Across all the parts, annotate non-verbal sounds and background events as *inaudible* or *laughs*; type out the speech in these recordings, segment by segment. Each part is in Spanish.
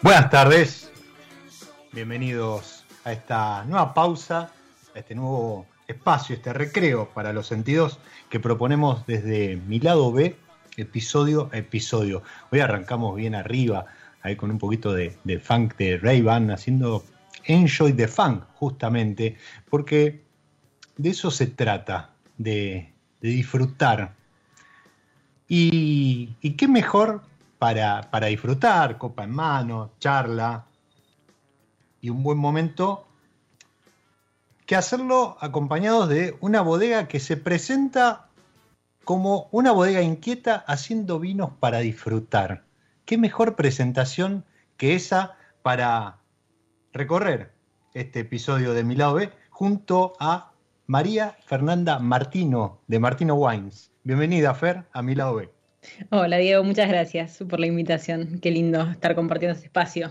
Buenas tardes, bienvenidos a esta nueva pausa, a este nuevo espacio, este recreo para los sentidos que proponemos desde mi lado B, episodio a episodio. Hoy arrancamos bien arriba, ahí con un poquito de, funk de Ray Ban, haciendo Enjoy the Funk, justamente, porque de eso se trata, de, disfrutar. Y qué mejor para, para disfrutar, copa en mano, charla y un buen momento, que hacerlo acompañados de una bodega que se presenta como una bodega inquieta haciendo vinos para disfrutar. ¿Qué mejor presentación que esa para recorrer este episodio de Mi Lado B junto a María Fernanda Martino de Martino Wines? Bienvenida, Fer, a Mi Lado B. Hola Diego, muchas gracias por la invitación. Qué lindo estar compartiendo este espacio.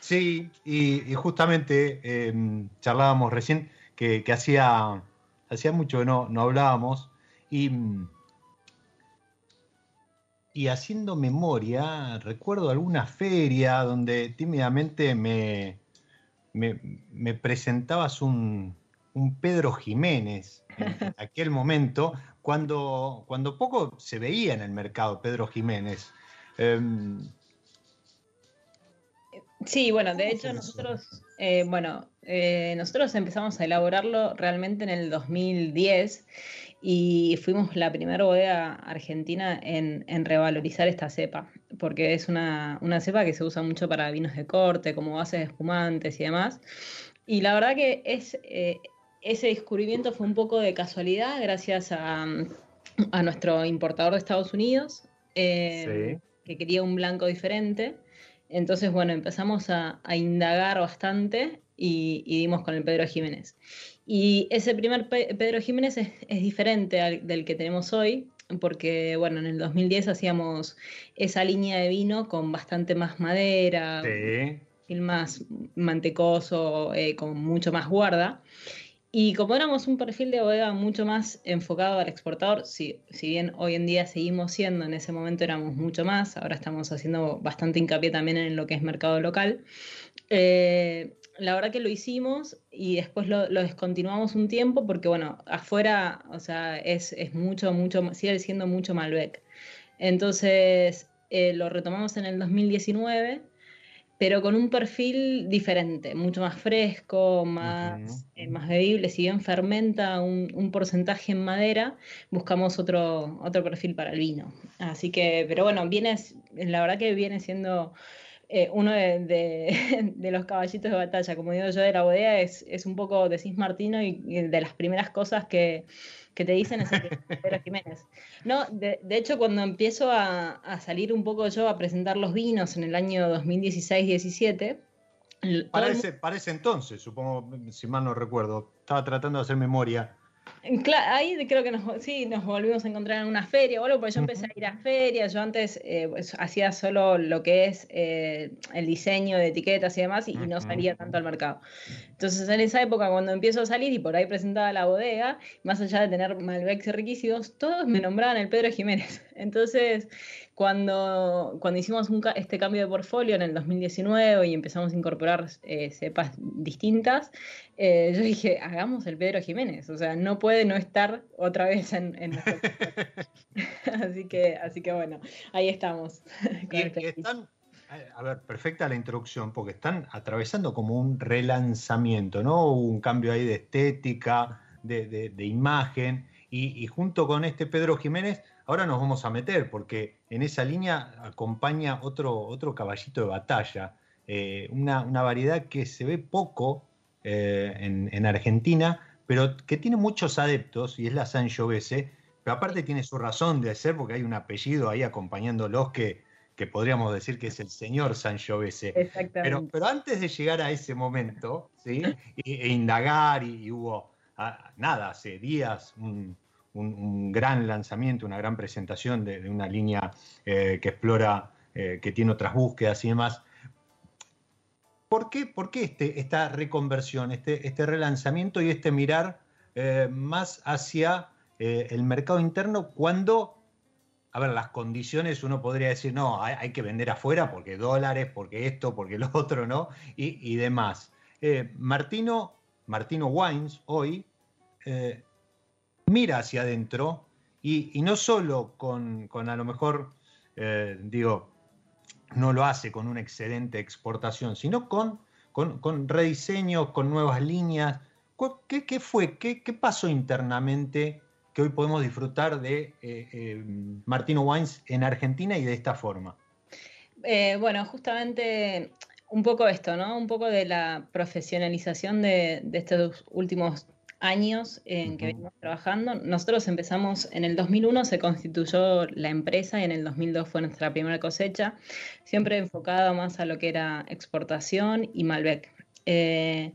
Sí, y, y justamente eh, charlábamos recién que, que hacía, hacía mucho que no, no hablábamos y, y haciendo memoria, recuerdo alguna feria donde tímidamente me, me, me presentabas un, un Pedro Jiménez en *laughs* aquel momento, cuando, cuando poco se veía en el mercado Pedro Jiménez. Em, Sí, bueno, de hecho nosotros, eh, bueno, eh, nosotros empezamos a elaborarlo realmente en el 2010 y fuimos la primera bodega argentina en, en revalorizar esta cepa, porque es una, una cepa que se usa mucho para vinos de corte, como bases de espumantes y demás. Y la verdad que es, eh, ese descubrimiento fue un poco de casualidad gracias a, a nuestro importador de Estados Unidos, eh, que quería un blanco diferente. Entonces, bueno, empezamos a, a indagar bastante y, y dimos con el Pedro Jiménez. Y ese primer Pedro Jiménez es, diferente del que tenemos hoy, porque bueno, en el 2010 hacíamos esa línea de vino con bastante más madera, más mantecoso, eh, con mucho más guarda. Y como éramos un perfil de bodega mucho más enfocado al exportador, si, si bien hoy en día seguimos siendo, en ese momento éramos mucho más, ahora estamos haciendo bastante hincapié también en lo que es mercado local. Eh, la verdad que lo hicimos y después lo, descontinuamos un tiempo porque, bueno, afuera, o sea, es, mucho, mucho, sigue siendo mucho Malbec. Entonces, eh, lo retomamos en el 2019, pero con un perfil diferente, mucho más fresco, más, eh, más bebible. Si bien fermenta un, porcentaje en madera, buscamos otro, otro perfil para el vino. Así que, pero bueno, viene, la verdad que viene siendo eh, uno de, *laughs* los caballitos de batalla, como digo yo, de la bodega es, es un poco de Cis Martino y, de las primeras cosas que, te dicen es el Pedro Jiménez. No, de, hecho, cuando empiezo a, salir un poco yo a presentar los vinos en el año 2016-17, para ese, entonces, supongo, si mal no recuerdo, estaba tratando de hacer memoria ahí creo que nos, sí, nos volvimos a encontrar en una feria o algo, porque yo empecé a ir a ferias, yo antes eh, pues, hacía solo lo que es eh, el diseño de etiquetas y demás y, no salía tanto al mercado. Entonces en esa época cuando empiezo a salir y por ahí presentaba la bodega, más allá de tener Malbecs riquísimos, todos me nombraban el Pedro Jiménez. *laughs* Entonces cuando, cuando hicimos este cambio de portfolio en el 2019 y empezamos a incorporar eh, cepas distintas, eh, yo dije, hagamos el Pedro Jiménez, o sea, no puede no estar otra vez en, en nuestro *laughs* así que Así que bueno, ahí estamos. *laughs* están, a ver, perfecta la introducción, porque están atravesando como un relanzamiento, ¿no? Un cambio ahí de estética, de, imagen, y, y junto con este Pedro Jiménez Ahora nos vamos a meter porque en esa línea acompaña otro, otro caballito de batalla, eh, una, variedad que se ve poco eh, en, Argentina, pero que tiene muchos adeptos y es la Sangiovese, pero aparte tiene su razón de ser porque hay un apellido ahí acompañándolos que, que podríamos decir que es el señor Sangiovese. Pero, pero antes de llegar a ese momento, ¿sí? *laughs* e, indagar, y, hubo, ah, nada, hace días, un, un, gran lanzamiento, una gran presentación de, una línea eh, que explora, eh, que tiene otras búsquedas y demás. ¿Por qué, por qué este, esta reconversión, este, este relanzamiento y este mirar eh, más hacia el mercado interno cuando, a ver, las condiciones uno podría decir, no, hay, que vender afuera porque dólares, porque esto, porque lo *laughs* otro, ¿no? Y, demás. Martino, Martino Wines hoy mira hacia adentro y, no solo con, a lo mejor, eh, digo, no lo hace con una excedente exportación, sino con, con, rediseños, con nuevas líneas. ¿Qué, fue? ¿Qué, pasó internamente que hoy podemos disfrutar de eh, eh, Martino Wines en Argentina y de esta forma? bueno, justamente un poco esto, ¿no? Un poco de la profesionalización de, de estos últimos años en que venimos trabajando. Nosotros empezamos en el 2001, se constituyó la empresa y en el 2002 fue nuestra primera cosecha, siempre enfocada más a lo que era exportación y Malbec. Eh,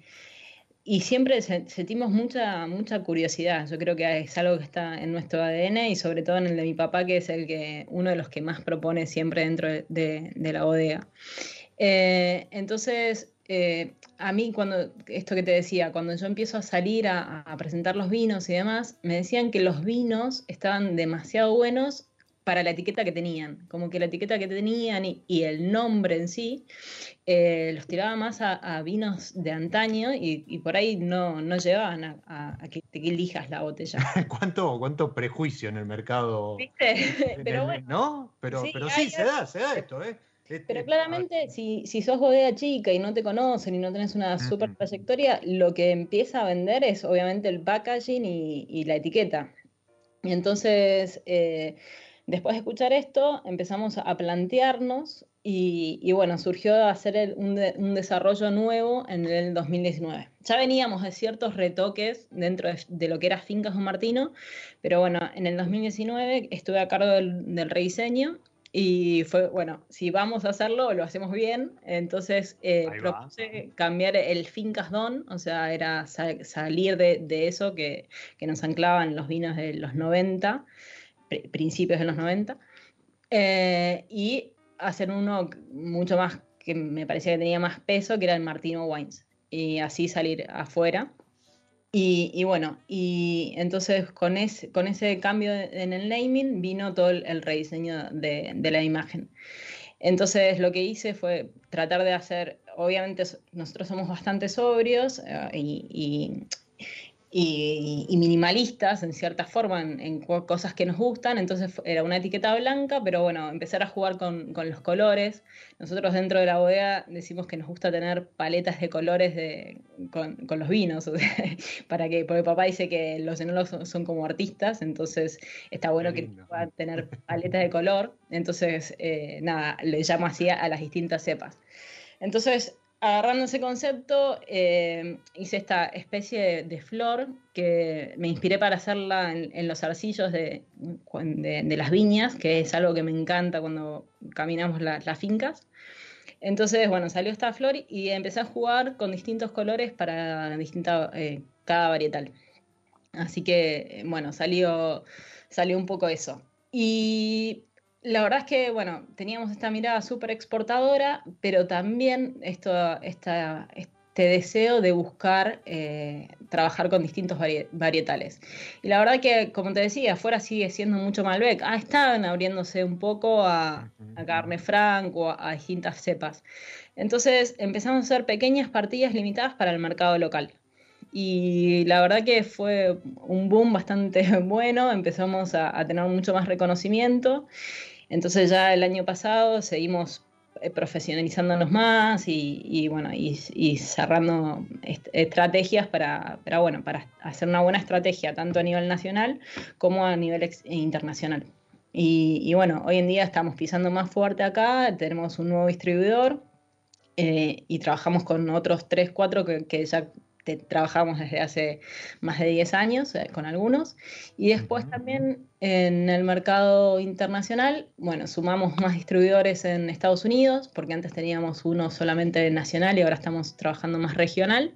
y siempre sentimos mucha, mucha curiosidad. Yo creo que es algo que está en nuestro ADN y sobre todo en el de mi papá, que es el que uno de los que más propone siempre dentro de, la bodega. Eh, entonces, eh, a mí cuando, esto que te decía, cuando yo empiezo a salir a, presentar los vinos y demás, me decían que los vinos estaban demasiado buenos para la etiqueta que tenían, como que la etiqueta que tenían y, el nombre en sí, eh, los tiraba más a, vinos de antaño y, por ahí no, no llevaban a, que te elijas la botella. *laughs* ¿Cuánto, ¿Cuánto prejuicio en el mercado? ¿Viste? pero bueno, ¿No? Pero sí, pero sí se da, se da esto, ¿eh? Pero claramente, si, si sos bodega chica y no te conocen y no tenés una super trayectoria, lo que empieza a vender es obviamente el packaging y, la etiqueta. Y entonces, eh, después de escuchar esto, empezamos a plantearnos y, bueno, surgió hacer un, desarrollo nuevo en el 2019. Ya veníamos de ciertos retoques dentro de, lo que era Fincas Don Martino, pero bueno, en el 2019 estuve a cargo del, del rediseño Y fue, bueno, si vamos a hacerlo, lo hacemos bien. Entonces eh, propuse cambiar el Fincas Don, o sea, era salir de, eso que, nos anclaban los vinos de los 90, principios de los 90, eh, y hacer uno mucho más que me parecía que tenía más peso, que era el Martino Wines. Y así salir afuera. Y, bueno, y entonces con ese, con ese cambio en el naming vino todo el, rediseño de, la imagen. Entonces lo que hice fue tratar de hacer, obviamente nosotros somos bastante sobrios eh, y, y, minimalistas en cierta forma en, cosas que nos gustan, entonces era una etiqueta blanca, pero bueno, empezar a jugar con, los colores. Nosotros dentro de la bodega decimos que nos gusta tener paletas de colores de, con, los vinos, *laughs* para que, porque papá dice que los enólogos son, como artistas, entonces está bueno que puedan tener paletas de color, entonces eh, nada, le llamo así a las distintas cepas. Entonces, agarrando ese concepto, eh, hice esta especie de, flor que me inspiré para hacerla en, los arcillos de, las viñas, que es algo que me encanta cuando caminamos las fincas. Entonces, bueno, salió esta flor y empecé a jugar con distintos colores para distinta, eh, cada varietal. Así que, bueno, salió, salió un poco eso. Y la verdad es que, bueno, teníamos esta mirada súper exportadora, pero también esto, esta, este deseo de buscar eh, trabajar con distintos varietales. Y la verdad que, como te decía, afuera sigue siendo mucho Malbec. Ah, están abriéndose un poco a, carne franco, a, a distintas cepas. Entonces empezamos a hacer pequeñas partidas limitadas para el mercado local. Y la verdad que fue un boom bastante *laughs* bueno, empezamos a, a tener mucho más reconocimiento entonces ya el año pasado seguimos eh, profesionalizándonos más y, bueno, y, cerrando estrategias para, bueno, para hacer una buena estrategia tanto a nivel nacional como a nivel internacional. Y, bueno, hoy en día estamos pisando más fuerte acá, tenemos un nuevo distribuidor eh, y trabajamos con otros 3, 4 que, que ya trabajamos desde hace más de 10 años eh, con algunos. Y después también en el mercado internacional, bueno, sumamos *laughs* más distribuidores en Estados Unidos, porque antes teníamos uno solamente nacional y ahora estamos trabajando más regional.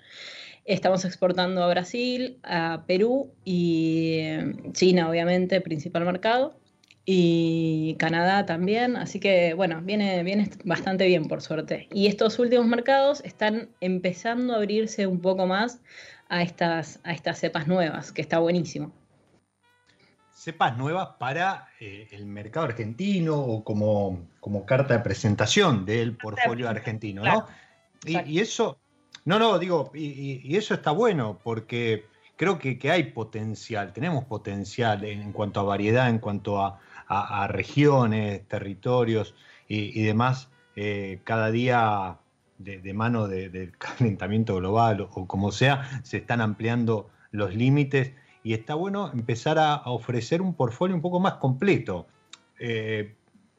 Estamos exportando a Brasil, a Perú y eh, China, obviamente, principal mercado y Canadá también, así que bueno, viene, viene bastante bien por suerte. Y estos últimos mercados están empezando a abrirse un poco más a estas, a estas cepas nuevas, que está buenísimo. Cepas nuevas para eh, el mercado argentino o como, como carta de presentación del portfolio argentino, ¿no? Y, eso, no, no, digo, y, eso está bueno porque creo que, hay potencial, tenemos potencial en cuanto a variedad, en cuanto a, a, regiones, territorios y, demás, eh, cada día de, mano del calentamiento global o, como sea, se están ampliando los límites y está bueno empezar a, ofrecer un portfolio un poco más completo. Eh,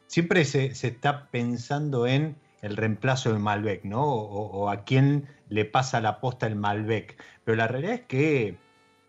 siempre se, está pensando en el reemplazo del Malbec, ¿no? O, a quién le pasa la posta el Malbec. Pero la realidad es que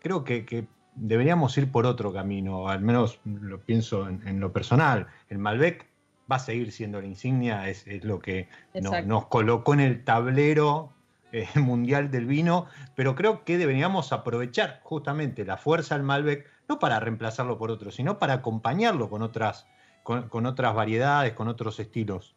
creo que deberíamos ir por otro camino, al menos lo pienso en, lo personal. El Malbec va a seguir siendo la insignia, es, lo que nos colocó en el tablero eh, *laughs* mundial del vino, pero creo que deberíamos aprovechar justamente la fuerza del Malbec, no para reemplazarlo por otro, sino para acompañarlo con otras, con otras variedades, con otros estilos.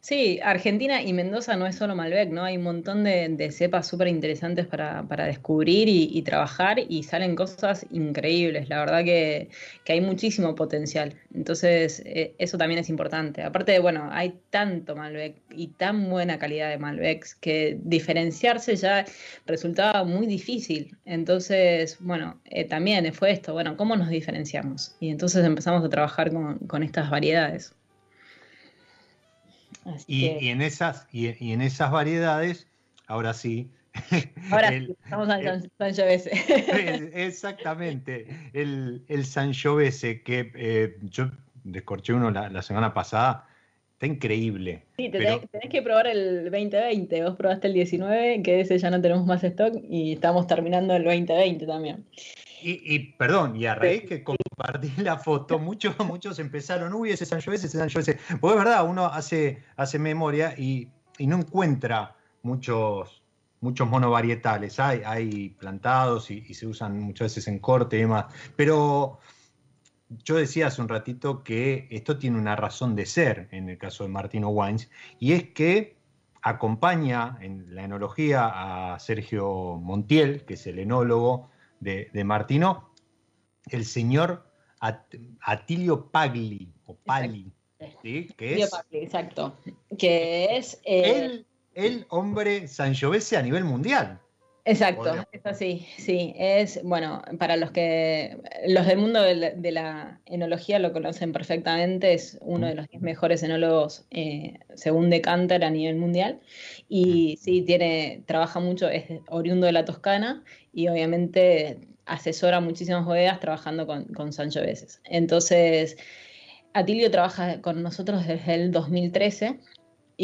Sí, Argentina y Mendoza no es solo Malbec, ¿no? Hay un montón de, cepas súper interesantes para, descubrir y, trabajar y salen cosas increíbles. La verdad que, hay muchísimo potencial. Entonces, eh, eso también es importante. Aparte, bueno, hay tanto Malbec y tan buena calidad de Malbec que diferenciarse ya resultaba muy difícil. Entonces, bueno, eh, también fue esto, bueno, ¿cómo nos diferenciamos? Y entonces empezamos a trabajar con estas variedades. Y, en esas, y, en esas variedades, ahora sí. *laughs* Ahora sí, estamos al Sangiovese. Exactamente, el, el Sangiovese que eh, yo descorché uno la, semana pasada, está increíble. Sí, tenés, que probar el 2020, vos probaste el 19, que ese ya no tenemos más stock y estamos terminando el 2020 también. Y, perdón, y a raíz que compartí *laughs* la foto, muchos, muchos empezaron, uy, ese Sangiovese, ese Sangiovese. Porque es verdad, uno hace, hace memoria y, no encuentra muchos, muchos monovarietales. Hay, hay plantados y, se usan muchas veces en corte y demás. Pero yo decía hace un ratito que esto tiene una razón de ser en el caso de Martino Wines, y es que acompaña en la enología a Sergio Montiel, que es el enólogo de, Martino, el señor Atilio Pagli, o Pali, ¿sí? que es, Pagli, exacto, que es eh, el, hombre sangiovese a nivel mundial. Exacto, es así, sí, es, bueno, para los que, los del mundo de la, enología lo conocen perfectamente, es uno de los mejores enólogos eh, según Decanter a nivel mundial, y sí, tiene, trabaja mucho, es oriundo de la Toscana, y obviamente asesora muchísimas bodegas trabajando con, con Sancho Veces. Entonces, Atilio trabaja con nosotros desde el 2013,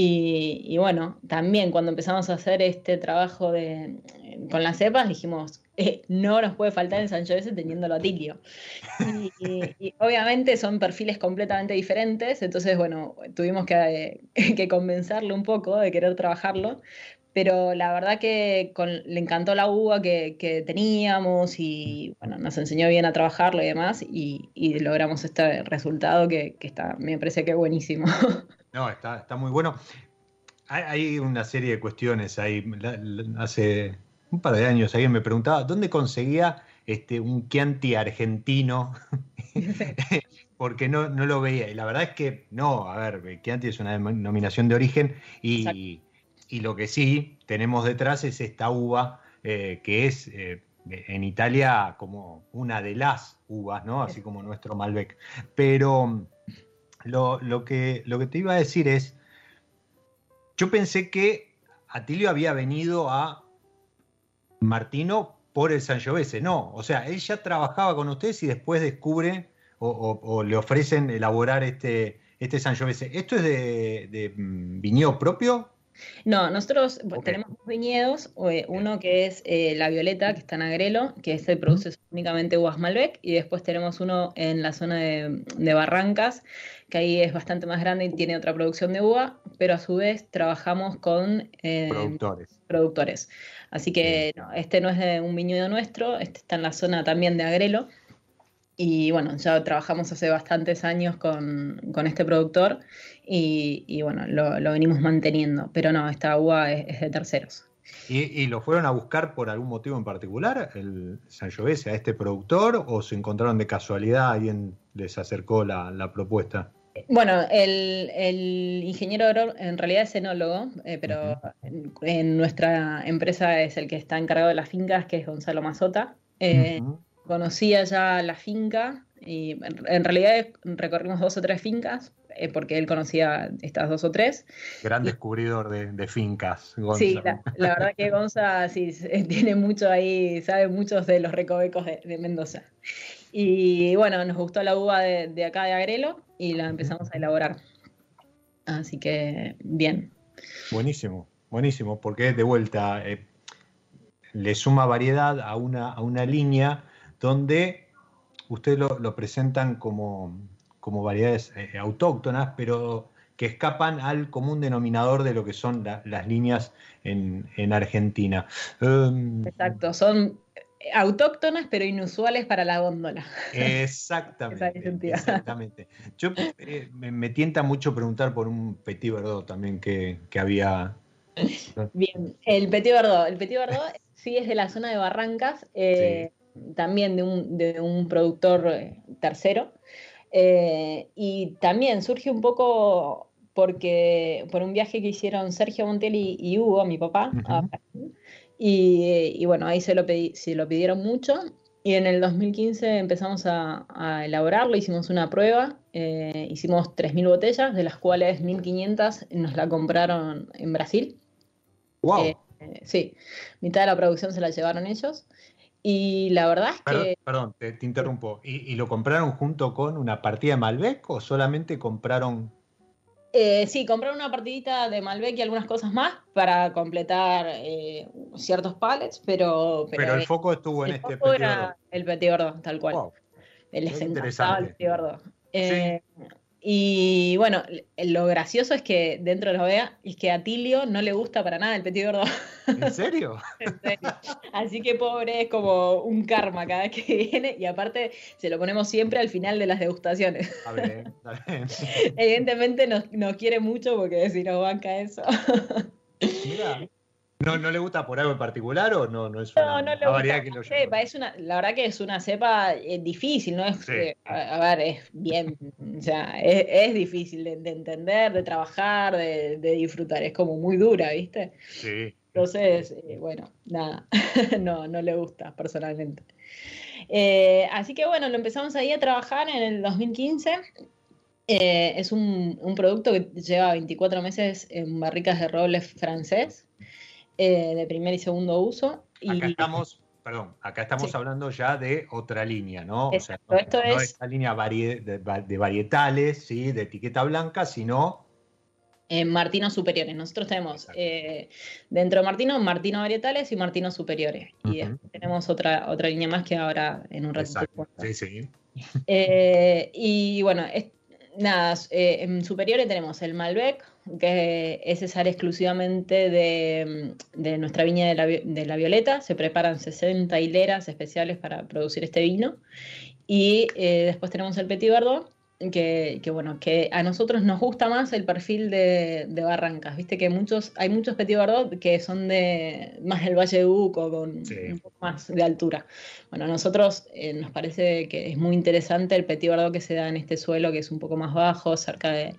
y, bueno, también cuando empezamos a hacer este trabajo de, con las cepas, dijimos, eh, no nos puede faltar el Sangiovese teniéndolo a Tilio. Y, obviamente son perfiles completamente diferentes, entonces bueno, tuvimos que, *laughs* que convencerlo un poco de querer trabajarlo, pero la verdad que le encantó la uva que, teníamos y bueno, nos enseñó bien a trabajarlo y demás y, logramos este resultado que, que, está, me parece que buenísimo. *laughs* No, está, está muy bueno. Hay, una serie de cuestiones ahí. hace un par de años alguien me preguntaba dónde conseguía este, un Chianti argentino, *laughs* porque no, no lo veía. Y la verdad es que no, a ver, Chianti es una denominación de origen y, lo que sí tenemos detrás es esta uva eh, que es eh, en Italia como una de las uvas, ¿no? Así como nuestro Malbec. Pero lo, que, lo que te iba a decir es, yo pensé que Atilio había venido a Martino por el Sangiovese. No, o sea, él ya trabajaba con ustedes y después descubre o, le ofrecen elaborar este, este Sangiovese. ¿Esto es de, de mm, viñedo propio? No, nosotros tenemos dos viñedos, eh, uno que es eh, La Violeta, que está en Agrelo, que este produce únicamente uvas Malbec, y después tenemos uno en la zona de, Barrancas, que ahí es bastante más grande y tiene otra producción de uva, pero a su vez trabajamos con eh, productores. productores. Así que este no es de un viñedo nuestro, este está en la zona también de Agrelo. Y bueno, ya trabajamos hace bastantes años con, este productor y, bueno, lo, venimos manteniendo. Pero no, esta uva es, de terceros. ¿Y, lo fueron a buscar por algún motivo en particular, el Sangiovese, a este productor, o se encontraron de casualidad, alguien les acercó la, propuesta? Bueno, el, ingeniero en realidad es enólogo, eh, pero en, nuestra empresa es el que está encargado de las fincas, que es Gonzalo Mazota. Eh, conocía ya la finca y en realidad recorrimos dos o tres fincas eh, porque él conocía estas dos o tres. Gran descubridor de, fincas. Gonza. Sí, la, verdad que Gonza *laughs* sí, tiene mucho ahí, sabe muchos de los recovecos de, Mendoza. Y bueno, nos gustó la uva de, acá de Agrelo y la empezamos a elaborar. Así que bien. Buenísimo, buenísimo, porque de vuelta eh, le suma variedad a una, a una línea donde ustedes lo, presentan como, como variedades eh, autóctonas, pero que escapan al común denominador de lo que son las líneas en, Argentina. Em, Exacto, son autóctonas pero inusuales para la góndola. Exactamente. *laughs* exactamente. Yo eh, me, tienta mucho preguntar por un Petit Verdot también que, había. Bien, el Petit Verdot. El Petit Verdot sí es de la zona de Barrancas. Eh, también de un, de un productor eh, tercero. Eh, y también surge un poco porque por un viaje que hicieron Sergio Montelli y Hugo, mi papá, y, bueno, ahí se lo, pedí, se lo pidieron mucho. Y en el 2015 empezamos a, elaborarlo, hicimos una prueba, eh, hicimos 3.000 botellas, de las cuales 1.500 nos la compraron en Brasil. ¡Wow! sí, mitad de la producción se la llevaron ellos. Y la verdad es que. Perdón, te, interrumpo. ¿Y, lo compraron junto con una partida de Malbec o solamente compraron Eh, sí, comprar una partidita de Malbec y algunas cosas más para completar eh, ciertos pallets, pero, Pero, el foco estuvo en este foco Petit era el Petit Verdot, tal cual. Wow. Les encantaba el interesante. Petit Verdot. Eh, Y bueno, lo gracioso es que dentro de la bodega es que a Tilio no le gusta para nada el Petit Verdot. ¿En serio? *laughs* En serio. Así que pobre es como un karma cada vez que viene y aparte se lo ponemos siempre al final de las degustaciones. Está bien, está bien. *laughs* Evidentemente nos, nos quiere mucho porque si nos banca eso. Mirá. ¿No, ¿No le gusta por algo en particular o no, no es una, No, no le una variedad gusta que lo cepa, es una, la verdad que es una cepa eh, difícil, ¿no? Es, Sí. eh, a, a ver, es bien, o sea, es, es difícil de, de entender, de trabajar, de, de disfrutar, es como muy dura, ¿viste? Sí. Entonces, eh, bueno, nada, *laughs* no, no le gusta personalmente. Eh, así que bueno, lo empezamos ahí a trabajar en el 2015. Eh, es un, un producto que lleva 24 meses en barricas de roble francés, eh, de primer y segundo uso. Y Acá estamos, perdón, acá estamos Sí. hablando ya de otra línea, ¿no? Exacto, no, esto no es- esta línea varie- de, va- de varietales, ¿sí? De etiqueta blanca, sino en Martinos superiores. Nosotros tenemos eh, dentro de Martino, Martino varietales y Martinos superiores. Y después tenemos otra, otra línea más que ahora en un ratito. Sí, sí. Eh, y bueno, es- nada, eh, en superiores tenemos el Malbec, que ese sale exclusivamente de, de nuestra viña de la, de la Violeta. Se preparan 60 hileras especiales para producir este vino. Y eh, después tenemos el Petit Verdot, que, que, bueno, que a nosotros nos gusta más el perfil de, de Barrancas. Viste que muchos, hay muchos Petit Verdot que son de más del Valle de Uco, con Sí. un poco más de altura. Bueno, a nosotros eh, nos parece que es muy interesante el Petit Verdot que se da en este suelo, que es un poco más bajo, cerca de-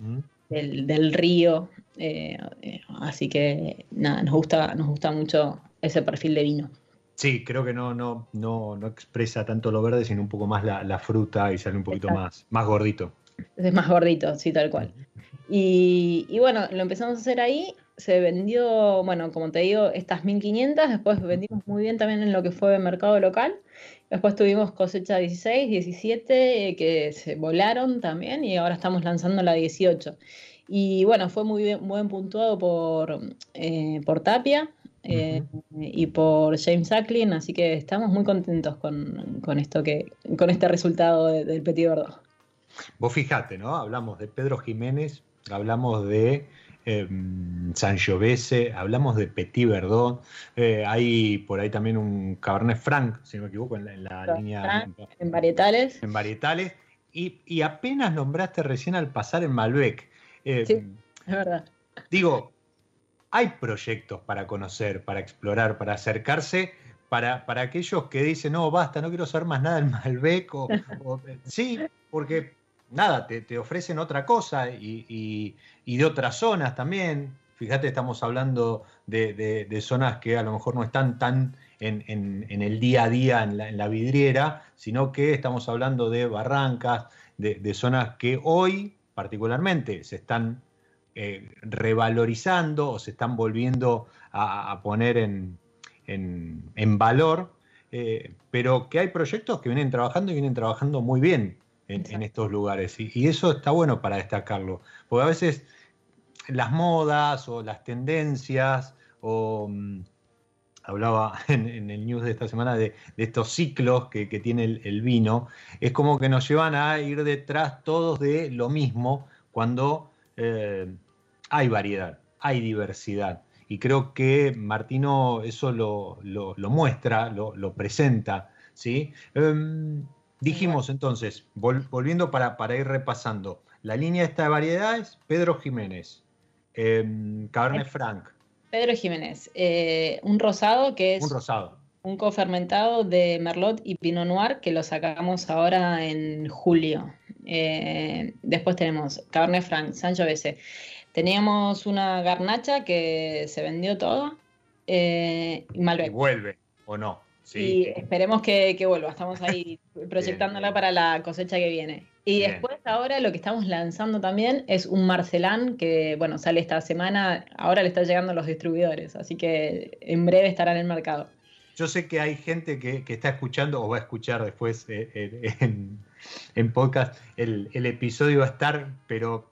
Mm. Del, del río. eh, eh, así que nada, nos gusta, nos gusta mucho ese perfil de vino. Sí, creo que no, no, no, no expresa tanto lo verde, sino un poco más la, la fruta y sale un poquito Exacto. más, más gordito. Es más gordito, sí, tal cual. Y, y bueno, lo empezamos a hacer ahí. Se vendió, bueno, como te digo, estas 1500. Después vendimos muy bien también en lo que fue mercado local. Después tuvimos cosecha 16, 17, eh, que se volaron también. Y ahora estamos lanzando la 18. Y bueno, fue muy bien, muy bien puntuado por, eh, por Tapia eh, y por James Acklin. Así que estamos muy contentos con, con esto que, con este resultado de- del Petit Verdot. Vos fijate, ¿no? Hablamos de Pedro Jiménez, hablamos de eh, Sangiovese, hablamos de Petit Verdot, eh, hay por ahí también un Cabernet Franc, si no me equivoco, en la, en la Cabernet línea. En varietales. en varietales, y, y apenas nombraste recién al pasar en Malbec. Eh, Sí. Es verdad. Digo, hay proyectos para conocer, para explorar, para acercarse, para, para aquellos que dicen, no, basta, no quiero saber más nada del Malbec. O, *laughs* o- sí, porque nada, te, ofrecen otra cosa y, de otras zonas también. Fíjate, estamos hablando de, zonas que a lo mejor no están tan en, el día a día en la, en la vidriera, sino que estamos hablando de barrancas, de, zonas que hoy particularmente se están eh, revalorizando o se están volviendo a, poner en valor, eh, pero que hay proyectos que vienen trabajando y vienen trabajando muy bien en, estos lugares. Y, y eso está bueno para destacarlo, porque a veces las modas o las tendencias o... mm, Hablaba *laughs* en, en el news de esta semana de, de estos ciclos que, que tiene el, el vino. Es como que nos llevan a ir detrás todos de lo mismo cuando eh, hay variedad, hay diversidad. Y creo que Martino eso lo, lo- lo muestra, lo, lo presenta. ¿sí? Em, dijimos entonces, vol- volviendo para, para ir repasando, la línea esta de variedades, Pedro Jiménez, em, Cabernet Franc, Pedro Jiménez, eh, un rosado que es un rosado. un cofermentado de Merlot y Pinot Noir que lo sacamos ahora en julio. Eh, después tenemos Cabernet Franc, Sangiovese. Teníamos una garnacha que se vendió toda eh, y vuelve, ¿o no? Sí. Y esperemos que, que vuelva. Estamos ahí *laughs* proyectándola para la cosecha que viene. Y Bien. después ahora lo que estamos lanzando también es un Marcelán que, bueno, sale esta semana. Ahora le está llegando a los distribuidores, así que en breve estará en el mercado. Yo sé que hay gente que, que está escuchando o va a escuchar después eh, eh, en, en podcast. El, el episodio va a estar, pero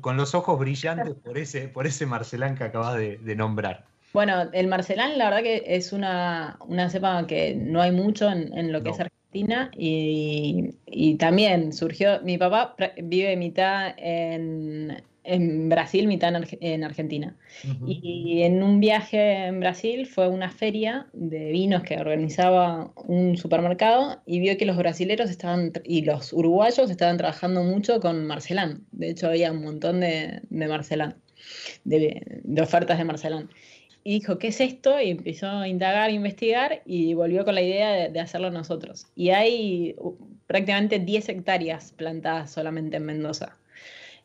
con los ojos brillantes por ese, por ese Marcelán que acabas de, de nombrar. Bueno, el Marcelán, la verdad que es una, una cepa que no hay mucho en, en lo que No. es Argentina y, y también surgió, mi papá vive mitad en, en Brasil, mitad en, Arge- en Argentina. Y en un viaje en Brasil fue una feria de vinos que organizaba un supermercado y vio que los brasileros estaban y los uruguayos estaban trabajando mucho con Marcelán. De hecho, había un montón de, de Marcelán, de, de ofertas de Marcelán. Y dijo, ¿qué es esto? Y empezó a indagar, investigar y volvió con la idea de, de hacerlo nosotros. Y hay uh, prácticamente 10 hectáreas plantadas solamente en Mendoza.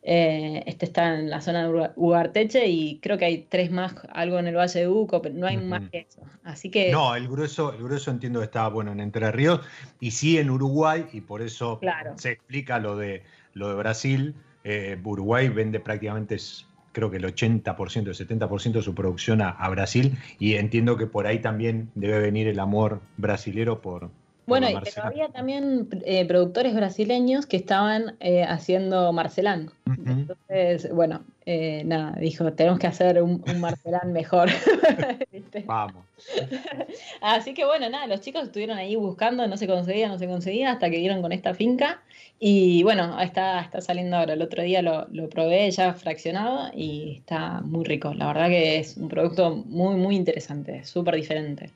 Eh, este está en la zona de Uga- Ugarteche y creo que hay tres más, algo en el Valle de Uco, pero no hay más que eso. Así que, No, el grueso, el grueso entiendo que está bueno en Entre Ríos y sí en Uruguay, y por eso Claro. se explica lo de lo de Brasil. Eh, Uruguay vende prácticamente, creo que el 80%, el 70% de su producción a, a Brasil, y entiendo que por ahí también debe venir el amor brasilero por. bueno, y pero había también eh, productores brasileños que estaban eh, haciendo Marcelán. Entonces, bueno, eh, nada, dijo, tenemos que hacer un, un Marcelán mejor. *laughs* Vamos. *laughs* Así que bueno, nada, los chicos estuvieron ahí buscando, no se conseguía, no se conseguía, hasta que dieron con esta finca. Y bueno, está, está saliendo ahora. El otro día lo, lo probé ya fraccionado y está muy rico. La verdad que es un producto muy, muy interesante, súper diferente.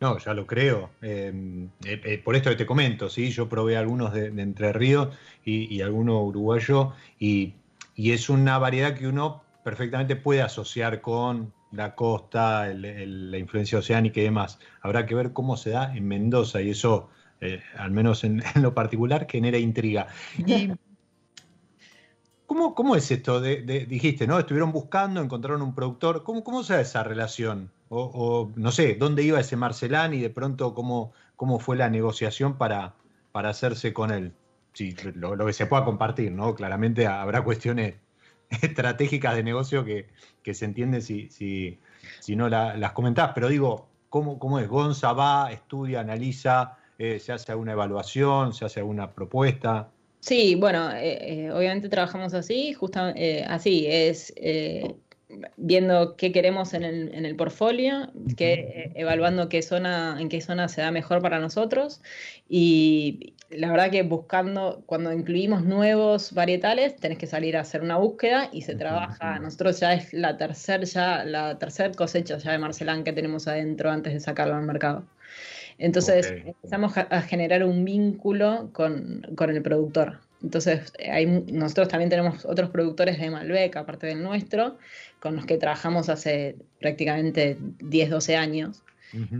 No, ya lo creo. Eh, eh, eh, por esto que te comento, ¿sí? yo probé algunos de, de Entre Ríos y, y alguno uruguayo y, y es una variedad que uno perfectamente puede asociar con la costa, la influencia oceánica y demás. Habrá que ver cómo se da en Mendoza y eso, eh, al menos en, lo particular, genera intriga. Y, ¿Cómo, cómo es esto? De, de- dijiste, ¿no? Estuvieron buscando, encontraron un productor. ¿Cómo, cómo se da esa relación? O, o, no sé, ¿dónde iba ese Marcelán y de pronto cómo, cómo fue la negociación para, para hacerse con él? Sí, lo, que se pueda compartir, ¿no? Claramente habrá cuestiones *laughs* estratégicas de negocio que, que se entienden si, si, si no la- las comentás, pero digo, ¿cómo, cómo es? Gonza va, estudia, analiza, eh, se hace alguna evaluación, se hace alguna propuesta. Sí, bueno, eh, eh, obviamente trabajamos así, eh, así, es viendo qué queremos en el, en el portfolio, que, eh, evaluando qué zona, en qué zona se da mejor para nosotros. Y la verdad que buscando, cuando incluimos nuevos varietales, tenés que salir a hacer una búsqueda y se trabaja, nosotros ya es la tercer, ya, la tercer cosecha ya de Marcelán que tenemos adentro antes de sacarlo al mercado. Entonces empezamos a, a generar un vínculo con, con el productor. Entonces, eh, hay, nosotros también tenemos otros productores de Malbec, aparte del nuestro, con los que trabajamos hace prácticamente 10, 12 años.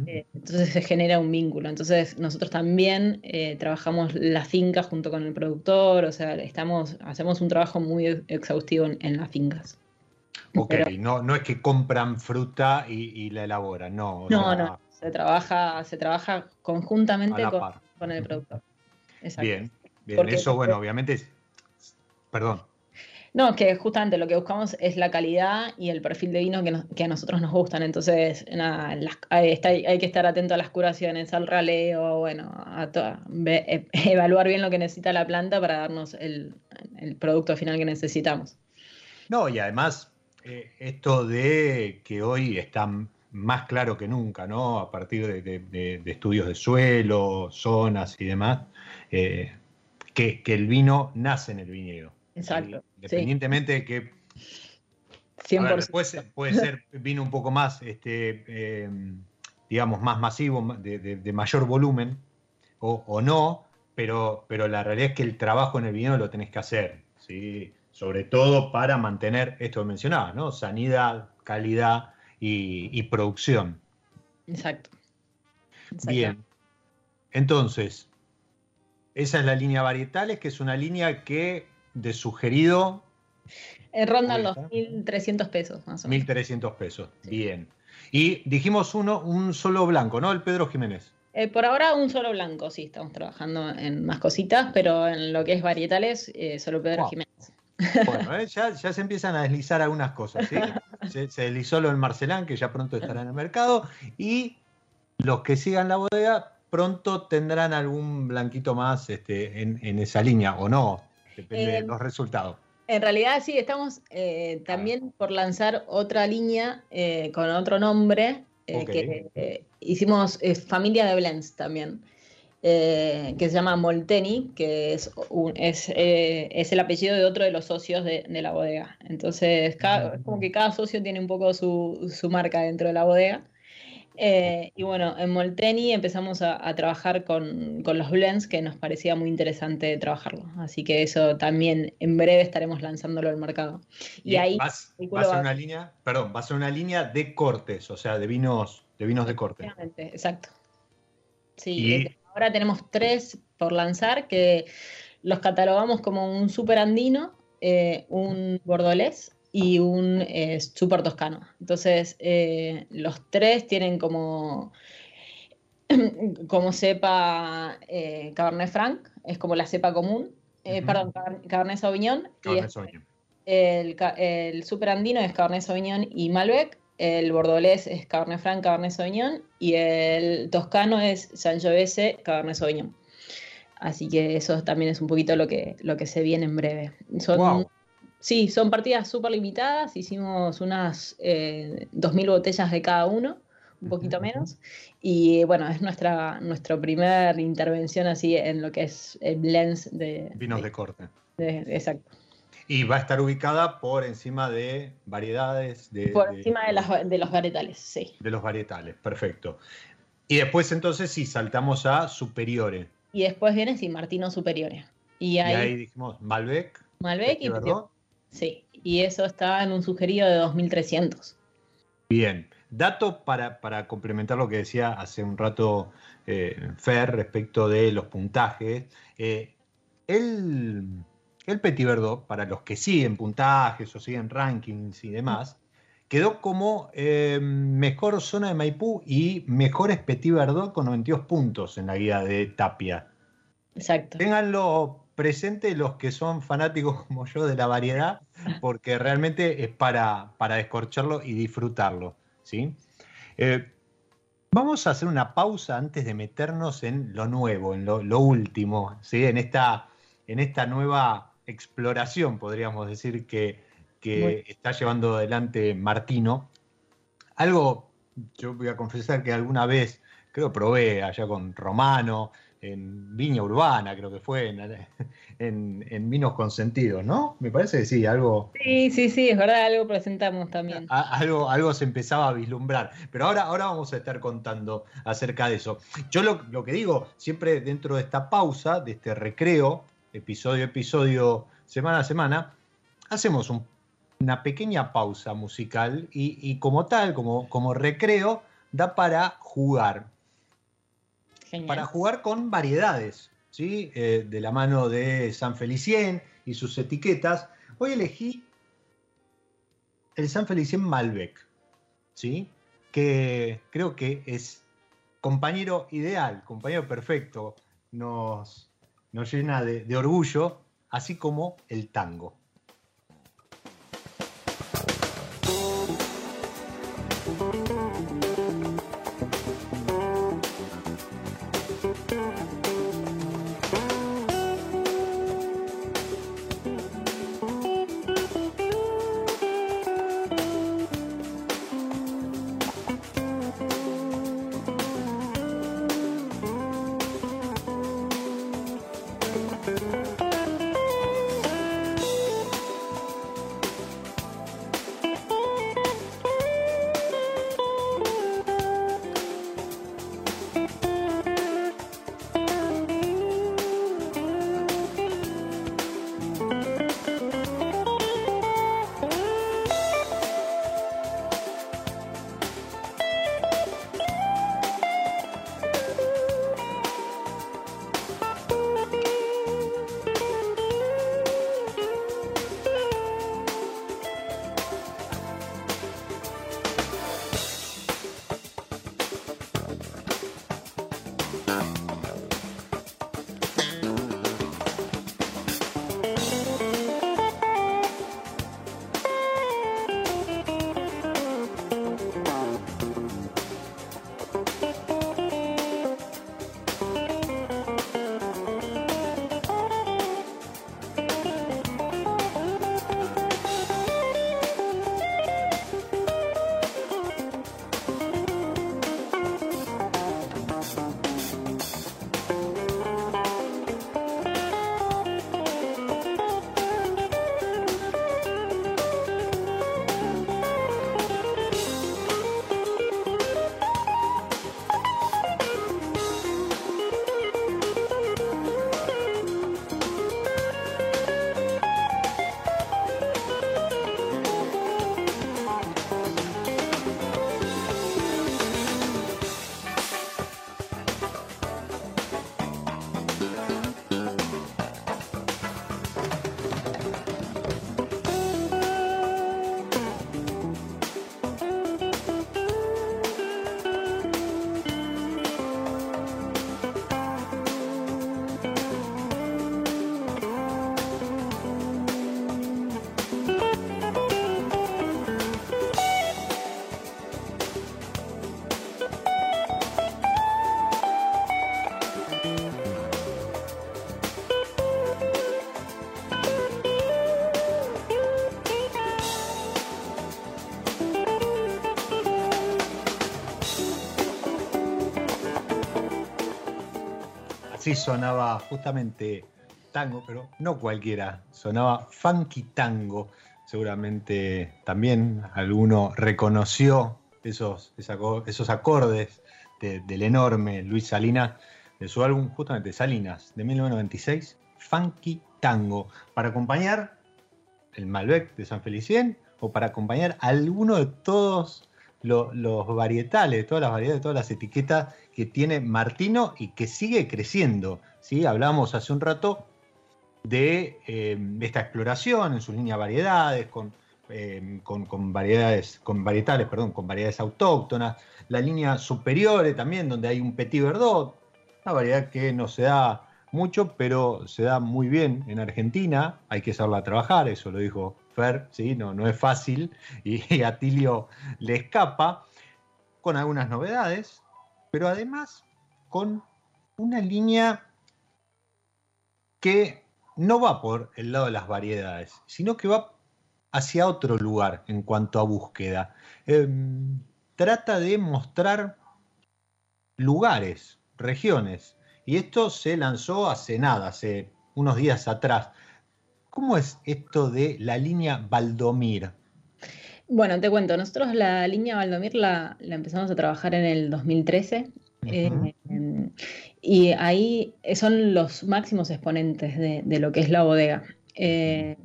Eh, Entonces se genera un vínculo. Entonces nosotros también eh, trabajamos la finca junto con el productor, o sea, estamos, hacemos un trabajo muy ex- exhaustivo en, en las fincas. Ok, Pero- no, no es que compran fruta y, y la elaboran, no. no, no, se trabaja, se trabaja conjuntamente con, con el productor. Exacto. Bien, bien. Porque- Eso, bueno, obviamente. Perdón. No, que justamente lo que buscamos es la calidad y el perfil de vino que, nos- que a nosotros nos gustan. Entonces, nada, las- hay, está- hay que estar atento a las curaciones, al raleo, bueno, a to- ve- e- *laughs* evaluar bien lo que necesita la planta para darnos el, el producto final que necesitamos. No, y además, eh, esto de que hoy está más claro que nunca, ¿no? A partir de, de- de- de estudios de suelo, zonas y demás, eh, que, que el vino nace en el viñedo. Exacto, Independientemente de que A 100%. ver, después puede ser *laughs* vino un poco más, este, eh, digamos, más masivo, de, de- de mayor volumen, o, o no, pero, pero la realidad es que el trabajo en el vino lo tenés que hacer, ¿sí? sobre todo para mantener esto que mencionabas, ¿no? Sanidad, calidad y, y producción. Exacto. Exacto. Bien. Entonces, esa es la línea varietales, que es una línea que de sugerido Eh, rondan los Ahí 1.300 pesos, más o menos. 1.300 pesos. Bien. Y dijimos uno, un solo blanco, ¿no? El Pedro Jiménez. Eh, por ahora un solo blanco, sí, estamos trabajando en más cositas, pero en lo que es varietales, eh, solo Pedro Wow. Jiménez. Bueno, ¿eh? ya, ya se empiezan a deslizar algunas cosas, ¿sí? *laughs* Se, se deslizó lo del Marcelán, que ya pronto estará en el mercado, y los que sigan la bodega pronto tendrán algún blanquito más este, en, en esa línea, o no, depende Eh, de los resultados. En realidad sí, estamos eh, también por lanzar otra línea eh, con otro nombre, eh, que hicimos Familia de Blends también, que se llama Molteni, que es, un- es, eh, es el apellido de otro de los socios de, de la bodega. Entonces, cada- es como que cada socio tiene un poco su, su marca dentro de la bodega. Eh, y bueno, en Molteni empezamos a, a trabajar con, con los blends, que nos parecía muy interesante trabajarlo. Así que eso también en breve estaremos lanzándolo al mercado. Y, ahí vas, a una línea, perdón, va a ser una línea de cortes, o sea, de vinos, de vinos de corte. Exacto. Sí, Y- eh, ahora tenemos tres por lanzar que los catalogamos como un super andino, eh, un bordolés y un eh, super toscano. Entonces, eh, los tres tienen como, *clears throat* como cepa eh, Cabernet Franc, es como la cepa común, eh, perdón, Caber- Cabernet Sauvignon, Cabernet Sauvignon. el, el super andino es Cabernet Sauvignon y Malbec, el bordolés es Cabernet Franc, Cabernet Sauvignon y el toscano es Sangiovese, Cabernet Sauvignon. Así que eso también es un poquito lo que, lo que se viene en breve. Son, Guau. Sí, son partidas súper limitadas, hicimos unas eh, 2.000 botellas de cada uno, un poquito menos, y bueno, es nuestra, nuestra primera intervención así en lo que es el blends de... Vinos de- de corte. de- exacto. Y va a estar ubicada por encima de variedades de, Por encima de, las, de los varietales, sí. de los varietales. Perfecto. Y después entonces sí, saltamos a superiores. Y después viene sí, Martino Superiore. Y Y ahí, dijimos Malbec, Malbec y Verdot. Sí, y eso está en un sugerido de 2300. Bien. Dato para, para complementar lo que decía hace un rato eh, Fer respecto de los puntajes. Eh, el, el Petit Verdot, para los que siguen puntajes o siguen rankings y demás, quedó como eh, mejor zona de Maipú y mejores Petit Verdot con 92 puntos en la guía de Tapia. Exacto. Ténganlo presente los que son fanáticos *laughs* como yo de la variedad, porque realmente es para, para descorcharlo y disfrutarlo. ¿sí? Eh, vamos a hacer una pausa antes de meternos en lo nuevo, en lo, lo último, ¿sí? en, esta, en esta nueva exploración, podríamos decir, que, que Muy- está llevando adelante Martino. Algo, yo voy a confesar que alguna vez, creo probé allá con Romano, en Viña Urbana, creo que fue, en, *laughs* en, en Vinos Consentidos, ¿no? Me parece que sí, algo, Sí, sí, sí, es verdad, algo presentamos también. a- algo, algo se empezaba a vislumbrar. Pero ahora, ahora vamos a estar contando acerca de eso. Yo lo, lo que digo, siempre dentro de esta pausa, de este recreo, episodio a episodio, semana a semana, hacemos un- una pequeña pausa musical y, y como tal, como, como recreo, da para jugar. Para jugar con variedades, ¿sí? Eh, de la mano de San Felicien y sus etiquetas. Hoy elegí el San Felicien Malbec, ¿sí? que creo que es compañero ideal, compañero perfecto, nos, nos llena de orgullo, así como el tango. Así sonaba justamente tango, pero no cualquiera, sonaba funky tango. Seguramente también alguno reconoció esos, esos acordes del enorme Luis Salinas, de su álbum justamente Salinas de 1996, Funky Tango, para acompañar el Malbec de San Felicien o para acompañar alguno de todos los, varietales, todas las variedades, todas las etiquetas que tiene Martino y que sigue creciendo. ¿sí? Hablamos hace un rato de, eh, esta exploración en sus líneas variedades, eh, con, con, variedades, con varietales, perdón, con variedades autóctonas, la línea superior también, donde hay un Petit Verdot, una variedad que no se da mucho, pero se da muy bien en Argentina, hay que saberla trabajar, eso lo dijo Fer, ¿sí? no, no es fácil y a Tilio le escapa, con algunas novedades, pero además con una línea que no va por el lado de las variedades, sino que va hacia otro lugar en cuanto a búsqueda. Em, trata de mostrar lugares, regiones, y esto se lanzó hace nada, hace unos días atrás. ¿Cómo es esto de la línea Valdomir? Bueno, te cuento, nosotros la línea Valdomir la, empezamos a trabajar en el 2013 eh, y ahí son los máximos exponentes de, lo que es la bodega. Eh,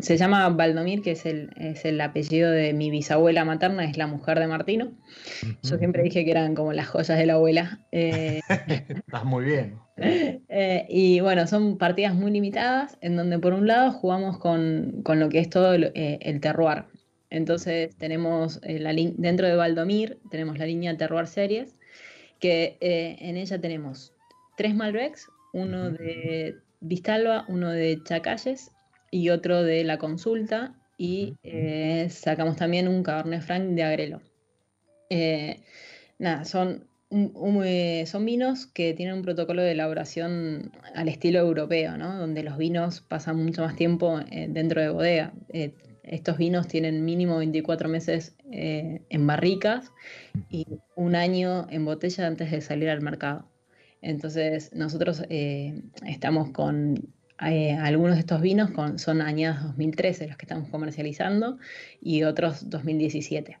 se llama Valdomir, que es el, es el apellido de mi bisabuela materna, es la mujer de Martino. Yo siempre dije que eran como las joyas de la abuela. Eh, *laughs* Estás muy bien. Eh, y bueno, son partidas muy limitadas, en donde por un lado jugamos con, lo que es todo el, eh, terroir. Entonces tenemos la dentro de Valdomir, tenemos la línea Terroir Series, que en ella tenemos tres Malbecs, uno de Vistalba, uno de Chacalles y otro de la consulta y eh, sacamos también un Cabernet Franc de Agrelo. Eh, nada, son, eh, son vinos que tienen un protocolo de elaboración al estilo europeo, ¿no? donde los vinos pasan mucho más tiempo dentro de bodega. estos vinos tienen mínimo 24 meses en barricas y un año en botella antes de salir al mercado. Entonces nosotros estamos con eh, algunos de estos vinos son añados 2013 los que estamos comercializando y otros 2017.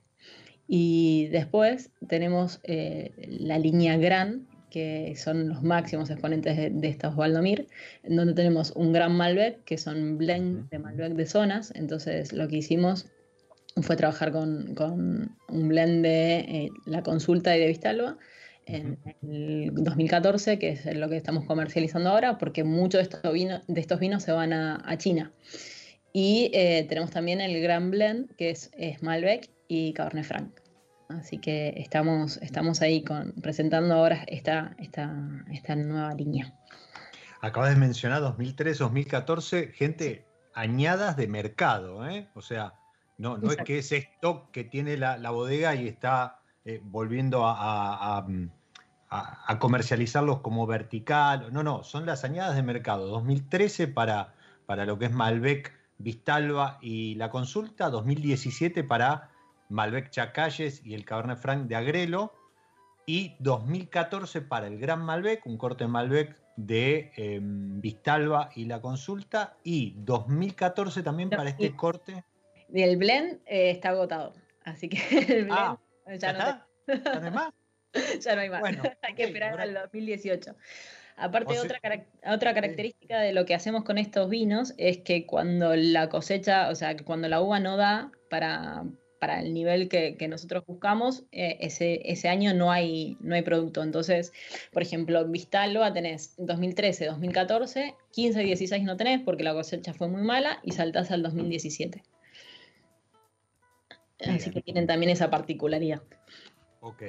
Y después tenemos eh, la línea Gran, que son los máximos exponentes de, estos Valdomir, en donde tenemos un Gran Malbec, que son blend de Malbec de zonas. Entonces lo que hicimos fue trabajar con, un blend de eh, la consulta y de Vistalba en el 2014, que es lo que estamos comercializando ahora, porque muchos de estos vinos, de estos vinos se van a, China. Y eh, tenemos también el Grand Blend, que es, Malbec y Cabernet Franc. Así que estamos, estamos ahí con, presentando ahora esta, esta, esta nueva línea. Acabas de mencionar 2003-2014, gente, añadas de mercado, ¿eh? O sea, no, no es que ese stock que tiene la, bodega y está eh, volviendo a, a, comercializarlos como vertical. No, no, son las añadas de mercado. 2013 para, para lo que es Malbec, Vistalba y la consulta. 2017 para Malbec Chacalles y el Cabernet Franc de Agrelo. Y 2014 para el Gran Malbec, un corte Malbec de em, Vistalba y la consulta. Y 2014 también para este corte. Y el blend eh, está agotado. Así que *laughs* el blend ah, ya, no está. ya no hay más. *laughs* *laughs* hay que esperar al 2018. Aparte, otra, otra característica de lo que hacemos con estos vinos es que cuando la cosecha, o sea, cuando la uva no da para, para el nivel que, nosotros buscamos, eh, ese, ese, año no hay, no hay producto. Entonces, por ejemplo, Vistalba tenés 2013, 2014, 15 y 16 no tenés porque la cosecha fue muy mala y saltás al 2017. Así que tienen también esa particularidad. Ok.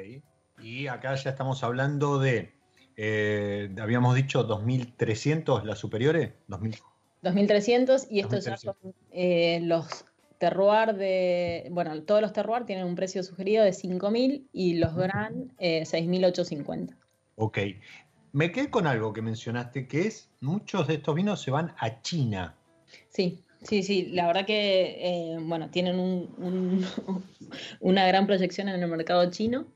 Y acá ya estamos hablando de, eh, habíamos dicho 2.300 las superiores. 2.300 y estos ya son eh, los terroir de, bueno, todos los terroir tienen un precio sugerido de 5.000 y los gran eh, 6.850. Ok. Me quedé con algo que mencionaste, que es muchos de estos vinos se van a China. Sí, sí, sí. La verdad que, eh, bueno, tienen *laughs* una gran proyección en el mercado chino.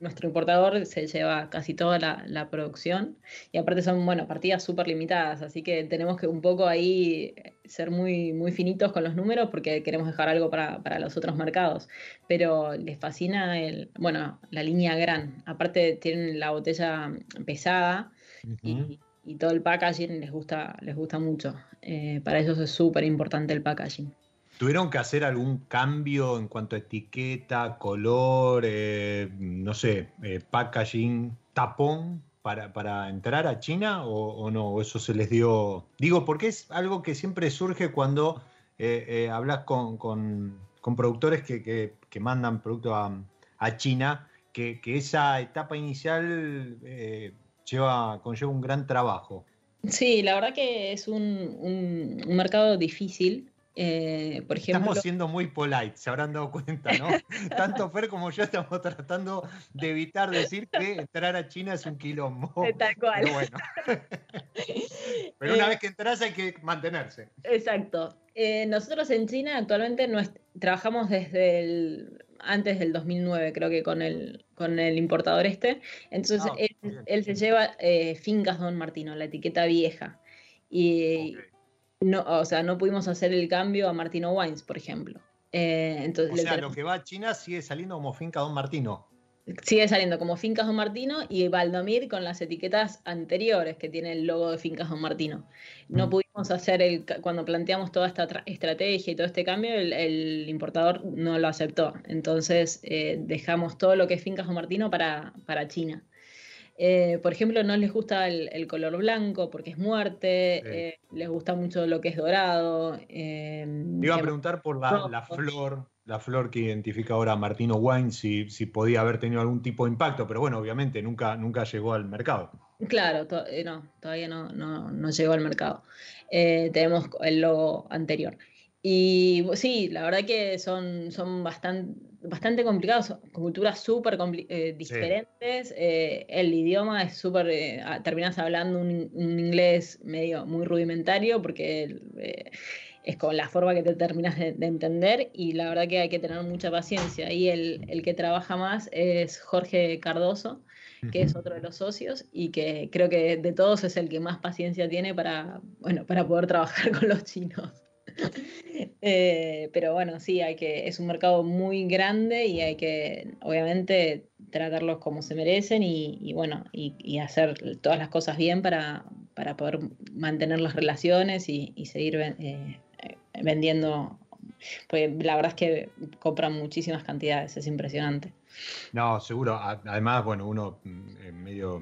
nuestro importador se lleva casi toda la, producción y aparte son, bueno, partidas súper limitadas, así que tenemos que un poco ahí ser muy, muy finitos con los números porque queremos dejar algo para, los otros mercados, pero les fascina el, bueno, la línea gran, aparte tienen la botella pesada y, todo el packaging les gusta, les gusta mucho, eh, para ellos es súper importante el packaging. ¿Tuvieron que hacer algún cambio en cuanto a etiqueta, color, eh, no sé, eh, packaging, tapón para, entrar a China o, no? ¿Eso se les dio? Digo, porque es algo que siempre surge cuando hablas con, productores que, mandan producto a, China, que, esa etapa inicial lleva, conlleva un gran trabajo. Sí, la verdad que es un mercado difícil eh, por ejemplo, estamos siendo muy polite, se habrán dado cuenta, ¿no? *laughs* Tanto Fer como yo estamos tratando de evitar decir que entrar a China es un quilombo. Tal cual. Pero bueno. *laughs* Pero una eh, vez que entras hay que mantenerse. Exacto. Eh, nosotros en China actualmente trabajamos desde el, antes del 2009, creo que con el, con el importador este. Entonces ah, él, se lleva Fincas Don Martino, la etiqueta vieja. Y, no, o sea, no pudimos hacer el cambio a Martino Wines, por ejemplo. Eh, entonces o sea, lo que va a China sigue saliendo como Finca Don Martino. Sigue saliendo como Fincas Don Martino y Valdomir con las etiquetas anteriores que tiene el logo de Fincas Don Martino. No mm. pudimos hacer el, cuando planteamos toda esta estrategia y todo este cambio, el, importador no lo aceptó. Entonces eh, dejamos todo lo que es Fincas Don Martino para, para China. Eh, por ejemplo, no les gusta el, color blanco porque es muerte, eh, les gusta mucho lo que es dorado. Iba a preguntar por la, flor, la flor que identifica ahora Martino Wine, si, si, podía haber tenido algún tipo de impacto, pero bueno, obviamente nunca, nunca llegó al mercado. Claro, no, todavía no, no, llegó al mercado. tenemos el logo anterior. Y sí, la verdad que son, son bastante, bastante complicados, culturas súper eh, diferentes. Eh, el idioma es súper. Eh, terminas hablando un, inglés medio muy rudimentario porque es con la forma que te terminas de, entender y la verdad que hay que tener mucha paciencia. Y el, el que trabaja más es Jorge Cardoso que es otro de los socios y que creo que de todos es el que más paciencia tiene para, bueno, para poder trabajar *laughs* con los chinos. *laughs* Eh, pero bueno, sí, hay que, es un mercado muy grande y hay que, obviamente, tratarlos como se merecen y, bueno, y, hacer todas las cosas bien para, poder mantener las relaciones y, seguir eh, vendiendo. Pues la verdad es que compran muchísimas cantidades, es impresionante. No, seguro. Además, bueno, uno mm, medio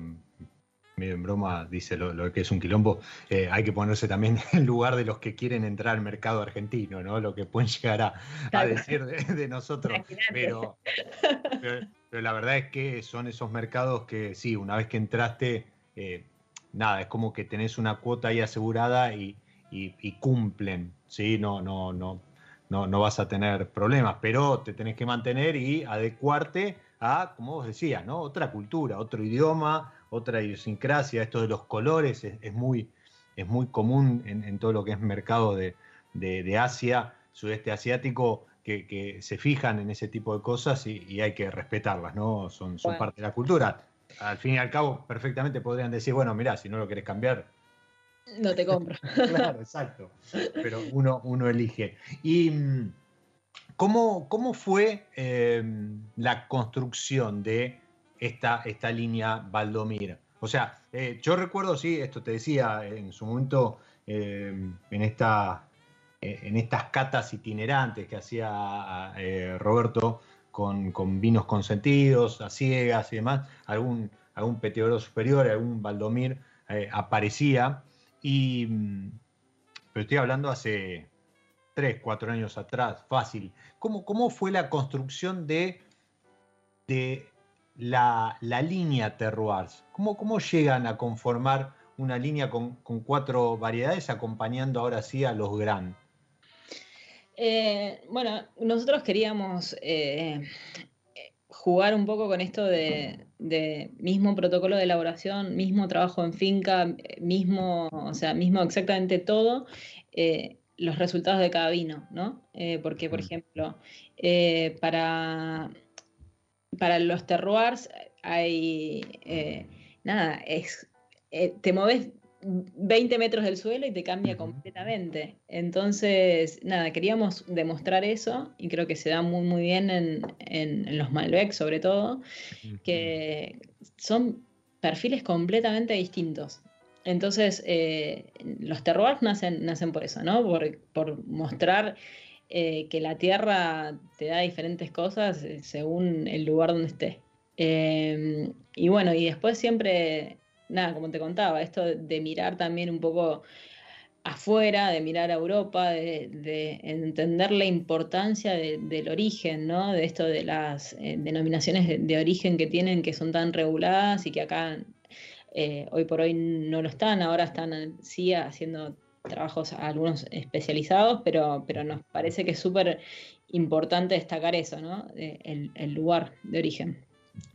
medio en broma dice lo, que es un quilombo, eh, hay que ponerse también *laughs* en lugar de los que quieren entrar al mercado argentino, ¿no? Lo que pueden llegar a, decir de, nosotros. Pero, pero, la verdad es que son esos mercados que sí, una vez que entraste, eh, nada, es como que tenés una cuota ahí asegurada y, cumplen, ¿sí? No, no, no, no, no vas a tener problemas, pero te tenés que mantener y adecuarte a, como vos decías, ¿no? Otra cultura, otro idioma, otra idiosincrasia, esto de los colores es, muy, es muy común en, todo lo que es mercado de, Asia, sudeste asiático, que, se fijan en ese tipo de cosas y, hay que respetarlas, ¿no? Son, son parte de la cultura. Al fin y al cabo, perfectamente podrían decir, bueno, mira, si no lo querés cambiar. No te compro. *laughs* claro, exacto. Pero uno, uno elige. Y. Mm, ¿Cómo, cómo fue em, la construcción de esta, esta línea Valdomir. O sea, eh, yo recuerdo, sí, esto te decía en su momento, eh, en, esta, eh, en estas catas itinerantes que hacía Roberto con, vinos consentidos, a ciegas y demás, algún, algún superior, algún Valdomir aparecía. Mm, pero estoy hablando hace tres, cuatro años atrás, fácil. ¿Cómo, cómo fue la construcción de, de la, línea terroirs? ¿Cómo, ¿Cómo llegan a conformar una línea con, cuatro variedades acompañando ahora sí a los gran? Eh, bueno, nosotros queríamos eh, jugar un poco con esto de, mismo protocolo de elaboración, mismo trabajo en finca, mismo, o sea, mismo exactamente todo, eh, los resultados de cada vino, ¿no? porque, por ejemplo, para para los terroirs, hay, eh, nada, es, eh, te moves 20 metros del suelo y te cambia completamente. Entonces, nada, queríamos demostrar eso y creo que se da muy, muy bien en, en- en los Malbec sobre todo, que son perfiles completamente distintos. Entonces, eh, los terroirs nacen, nacen por eso, ¿no? Por, por mostrar eh, que la tierra te da diferentes cosas eh, según el lugar donde estés. Eh, y bueno, y después siempre, nada, como te contaba, esto de, mirar también un poco afuera, de mirar a Europa, de, de entender la importancia de- del origen, ¿no? De esto de las eh, denominaciones de, origen que tienen, que son tan reguladas y que acá eh, hoy por hoy no lo están, ahora están sí haciendo trabajos algunos especializados, pero, pero nos parece que es súper importante destacar eso, ¿no? Eh, el lugar de origen.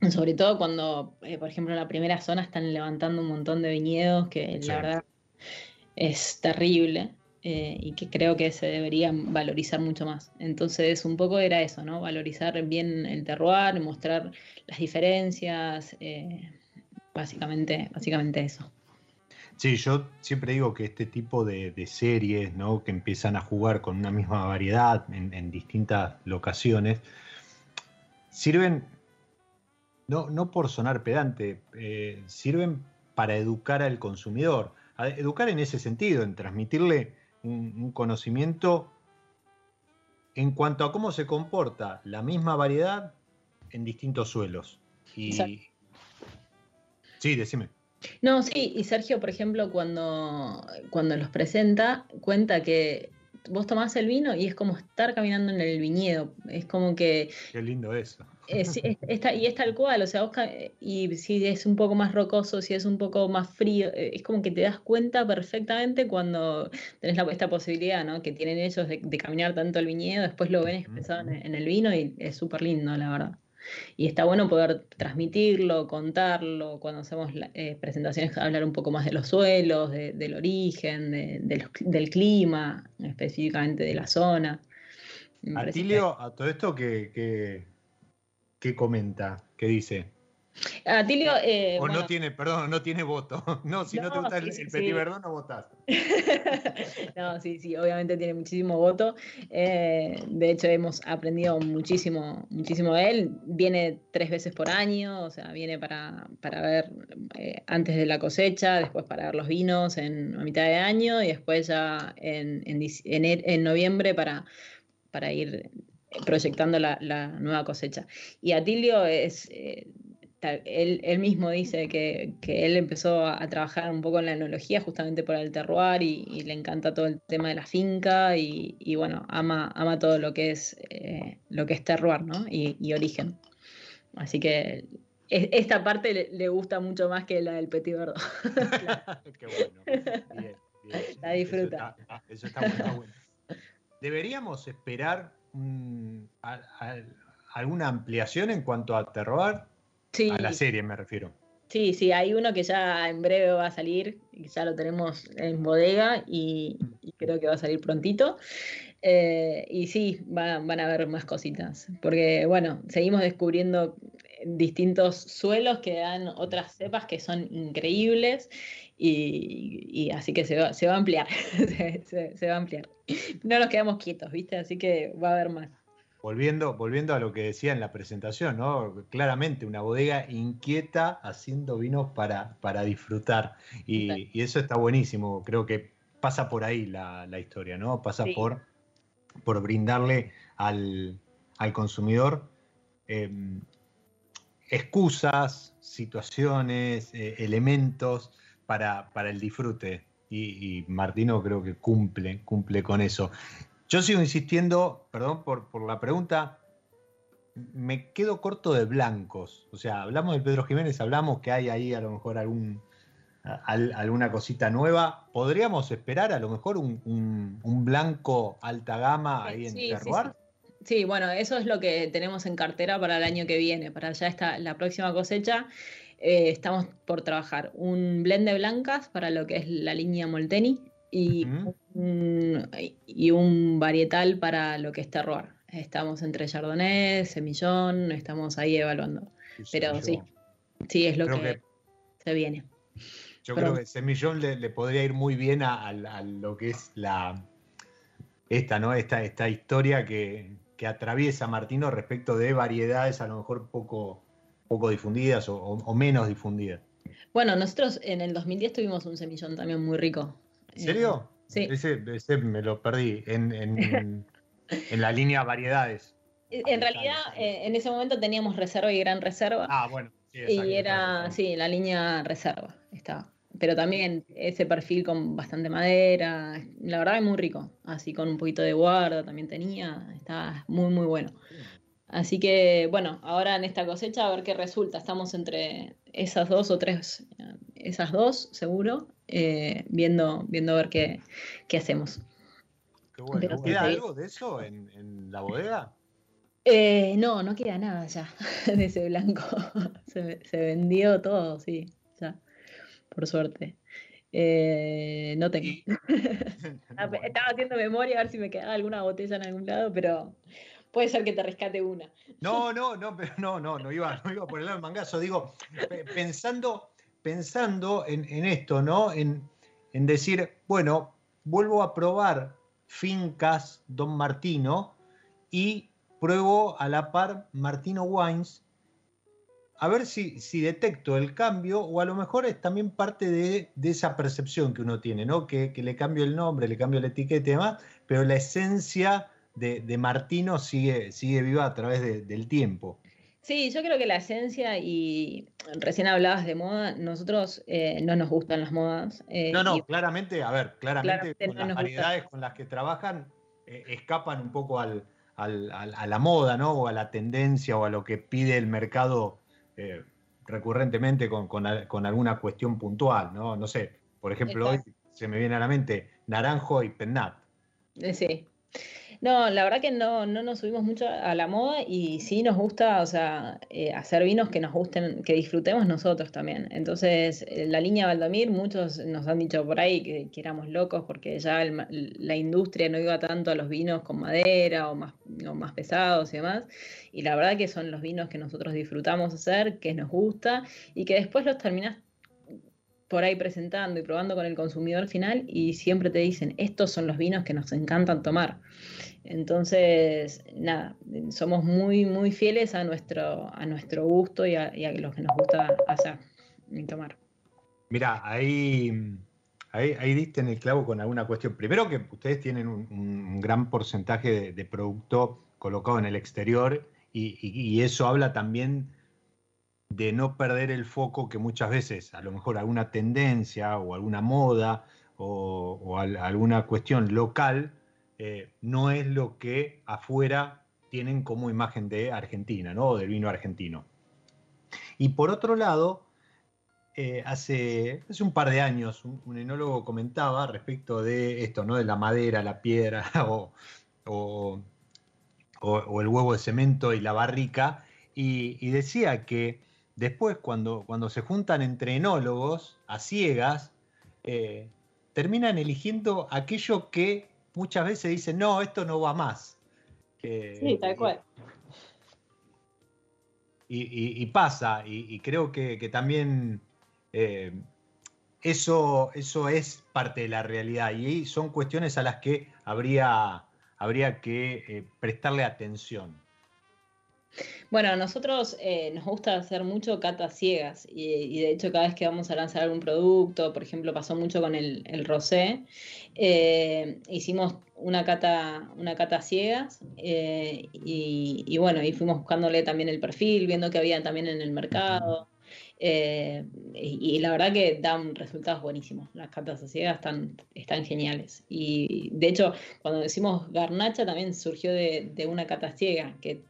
Sobre todo cuando, eh, por ejemplo, en la primera zona están levantando un montón de viñedos que Sí. la verdad es terrible eh, y que creo que se deberían valorizar mucho más. Entonces, un poco era eso, ¿no? Valorizar bien el terroir, mostrar las diferencias, eh, básicamente, básicamente eso. Sí, yo siempre digo que este tipo de, de series, ¿no? Que empiezan a jugar con una misma variedad en, en distintas locaciones, sirven, no, no por sonar pedante, eh, sirven para educar al consumidor. A- educar en ese sentido, en transmitirle un, un conocimiento en cuanto a cómo se comporta la misma variedad en distintos suelos. Y... Exacto. Sí, decime. No, sí, y Sergio, por ejemplo, cuando, cuando los presenta, cuenta que vos tomás el vino y es como estar caminando en el viñedo. Es como que Qué lindo eso. Es, es- es ta- y es tal cual, o sea, vos ca- y si es un poco más rocoso, si es un poco más frío, eh, es como que te das cuenta perfectamente cuando tenés la, esta posibilidad, ¿no? Que tienen ellos de, de caminar tanto el viñedo, después lo ven expresado en, en el vino y es súper lindo, la verdad. Y está bueno poder transmitirlo, contarlo, cuando hacemos eh, presentaciones, hablar un poco más de los suelos, de- del origen, de- de los- del clima, específicamente de la zona. Que- Atilio, a todo esto que, que, que comenta, que dice. Atilio, eh, o bueno, no tiene, perdón, no tiene voto. *laughs* No, si no, te gusta sí, el, el sí. Petit Verdón, no votás. *laughs* no, sí, sí, obviamente tiene muchísimo voto. Eh, de hecho, hemos aprendido muchísimo, muchísimo de él. Viene tres veces por año, o sea, viene para, para ver eh, antes de la cosecha, después para ver los vinos en a mitad de año y después ya en, en, ener- en noviembre para, para ir proyectando la, la nueva cosecha. Y Atilio es, eh, tal- él, él mismo dice que, que él empezó a, a trabajar un poco en la enología justamente por el terroir y, y le encanta todo el tema de la finca y, y bueno, ama, ama todo lo que es, eh, lo que es terroir ¿no? y, y origen. Así que es- esta parte le, le gusta mucho más que la del Petit Verdot. *laughs* Qué bueno. Bien, bien. La disfruta. Eso está, eso está bueno, está bueno. Deberíamos esperar mm, a- a- alguna ampliación en cuanto a terroir. Sí, A la serie me refiero. Sí, sí, hay uno que ya en breve va a salir, ya lo tenemos en bodega y, y creo que va a salir prontito. Eh, y sí, va- van a haber más cositas, porque bueno, seguimos descubriendo distintos suelos que dan otras cepas que son increíbles y, y así que se va, se va a ampliar, *laughs* se, se- se va a ampliar. *laughs* No nos quedamos quietos, ¿viste? Así que va a haber más. Volviendo, volviendo a lo que decía en la presentación, ¿no? Claramente una bodega inquieta haciendo vinos para, para disfrutar. Y, eso está buenísimo. Creo que pasa por ahí la, la historia, ¿no? Pasa Sí. por, por brindarle al, al consumidor eh, excusas, situaciones, eh, elementos para, para el disfrute. Y, y Martino creo que cumple, cumple con eso. Yo sigo insistiendo, perdón por, por la pregunta, me quedo corto de blancos. O sea, hablamos del Pedro Jiménez, hablamos que hay ahí a lo mejor algún, al- alguna cosita nueva. ¿Podríamos esperar a lo mejor un, un- un blanco alta gama ahí en Sí, sí, sí. Sí, bueno, eso es lo que tenemos en cartera para el año que viene, para ya esta, la próxima cosecha. Eh, estamos por trabajar un blend de blancas para lo que es la línea Molteni y, un, y un varietal para lo que es terroir. Estamos entre Chardonnay, Semillón, estamos ahí evaluando. Pero Yo- sí. Sí, es lo que, se viene. Yo creo que Semillón le, le podría ir muy bien a, lo que es la esta, ¿no? Esta, esta historia que, atraviesa Martino respecto de variedades a lo mejor poco, poco difundidas o, menos difundidas. Bueno, nosotros en el 2010 tuvimos un semillón también muy rico. ¿En serio? Sí. Ese, me lo perdí en, en, *laughs* la línea variedades. En realidad, eh, en ese momento teníamos reserva y gran reserva. Ah, bueno. y era, sí, la línea reserva estaba pero también ese perfil con bastante madera, la verdad es muy rico, así con un poquito de guarda también tenía, está muy muy bueno. Así que bueno, ahora en esta cosecha a ver qué resulta, estamos entre esas dos o tres, esas dos seguro, eh, viendo, viendo a ver qué, hacemos. Qué bueno. ¿Queda algo de eso en, la bodega? Eh, no, no queda nada ya *laughs* de ese blanco. se, se vendió todo, sí, ya por suerte. Eh, no tengo. *laughs* *laughs* Ah, estaba haciendo memoria a ver si me quedaba alguna botella en algún lado, pero puede ser que te rescate una. No, no, no, no, no, no iba, no iba por el lado del mangazo. Digo, pensando, pensando en, esto, ¿no? En, en, decir, bueno, vuelvo a probar fincas Don Martino y pruebo a la par Martino Wines a ver si, si, detecto el cambio o a lo mejor es también parte de, esa percepción que uno tiene, ¿no? Que, le cambio el nombre, le cambio la etiqueta y demás, pero la esencia de, Martino sigue, sigue viva a través del tiempo. Sí, yo creo que la esencia, y recién hablabas de moda, nosotros eh, no nos gustan las modas. Eh, no, no, claramente, a ver, claramente, con las variedades con las que trabajan eh, escapan un poco al, a la moda, ¿no? O a la tendencia o a lo que pide el mercado recurrentemente con, alguna cuestión puntual, ¿no? No sé, por ejemplo, hoy se me viene a la mente naranjo y pennat. Sí, no, la verdad que no, no nos subimos mucho a la moda y sí nos gusta, o sea, eh, hacer vinos que nos gusten, que disfrutemos nosotros también. Entonces, eh, la línea Valdamir, muchos nos han dicho por ahí que, éramos locos porque ya la industria no iba tanto a los vinos con madera o más, más pesados y demás. Y la verdad que son los vinos que nosotros disfrutamos hacer, que nos gusta y que después los terminás por ahí presentando y probando con el consumidor final y siempre te dicen, estos son los vinos que nos encantan tomar. Entonces, nada, somos muy, muy fieles a nuestro, a nuestro gusto y a, lo que nos gusta hacer y tomar. Mira, ahí, ahí, diste en el clavo con alguna cuestión. Primero que ustedes tienen un, gran porcentaje de, producto colocado en el exterior y eso habla también de no perder el foco que muchas veces, a lo mejor alguna tendencia o alguna moda o, alguna cuestión local, eh, no es lo que afuera tienen como imagen de Argentina, ¿no? O del vino argentino. Y por otro lado, eh, hace, hace, un par de años un, enólogo comentaba respecto de esto, ¿no? De la madera, la piedra *laughs* o, el huevo de cemento y la barrica, y decía que después cuando, cuando se juntan entre enólogos a ciegas, eh, terminan eligiendo aquello que muchas veces dicen, no, esto no va más. sí, tal cual. Y, pasa, y, creo que, también eh, eso, eso es parte de la realidad y son cuestiones a las que habría, habría que eh, prestarle atención. Bueno, a nosotros eh, nos gusta hacer mucho catas ciegas y, de hecho cada vez que vamos a lanzar algún producto, por ejemplo pasó mucho con el, rosé, eh, hicimos una cata, una cata ciegas eh, y, bueno, y fuimos buscándole también el perfil, viendo que había también en el mercado. y, la verdad que dan resultados buenísimos. Las catas ciegas están, están geniales. Y de hecho, cuando decimos garnacha también surgió de, de una cata ciega, que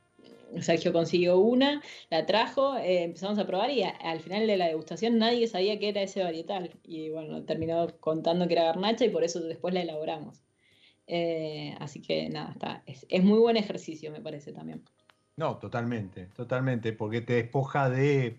Sergio consiguió una, la trajo, eh, empezamos a probar y al final de la degustación nadie sabía qué era ese varietal. Y bueno, terminó contando que era garnacha y por eso después la elaboramos. Eh, así que nada, está, es, muy buen ejercicio, me parece también. No, totalmente, totalmente, porque te despoja de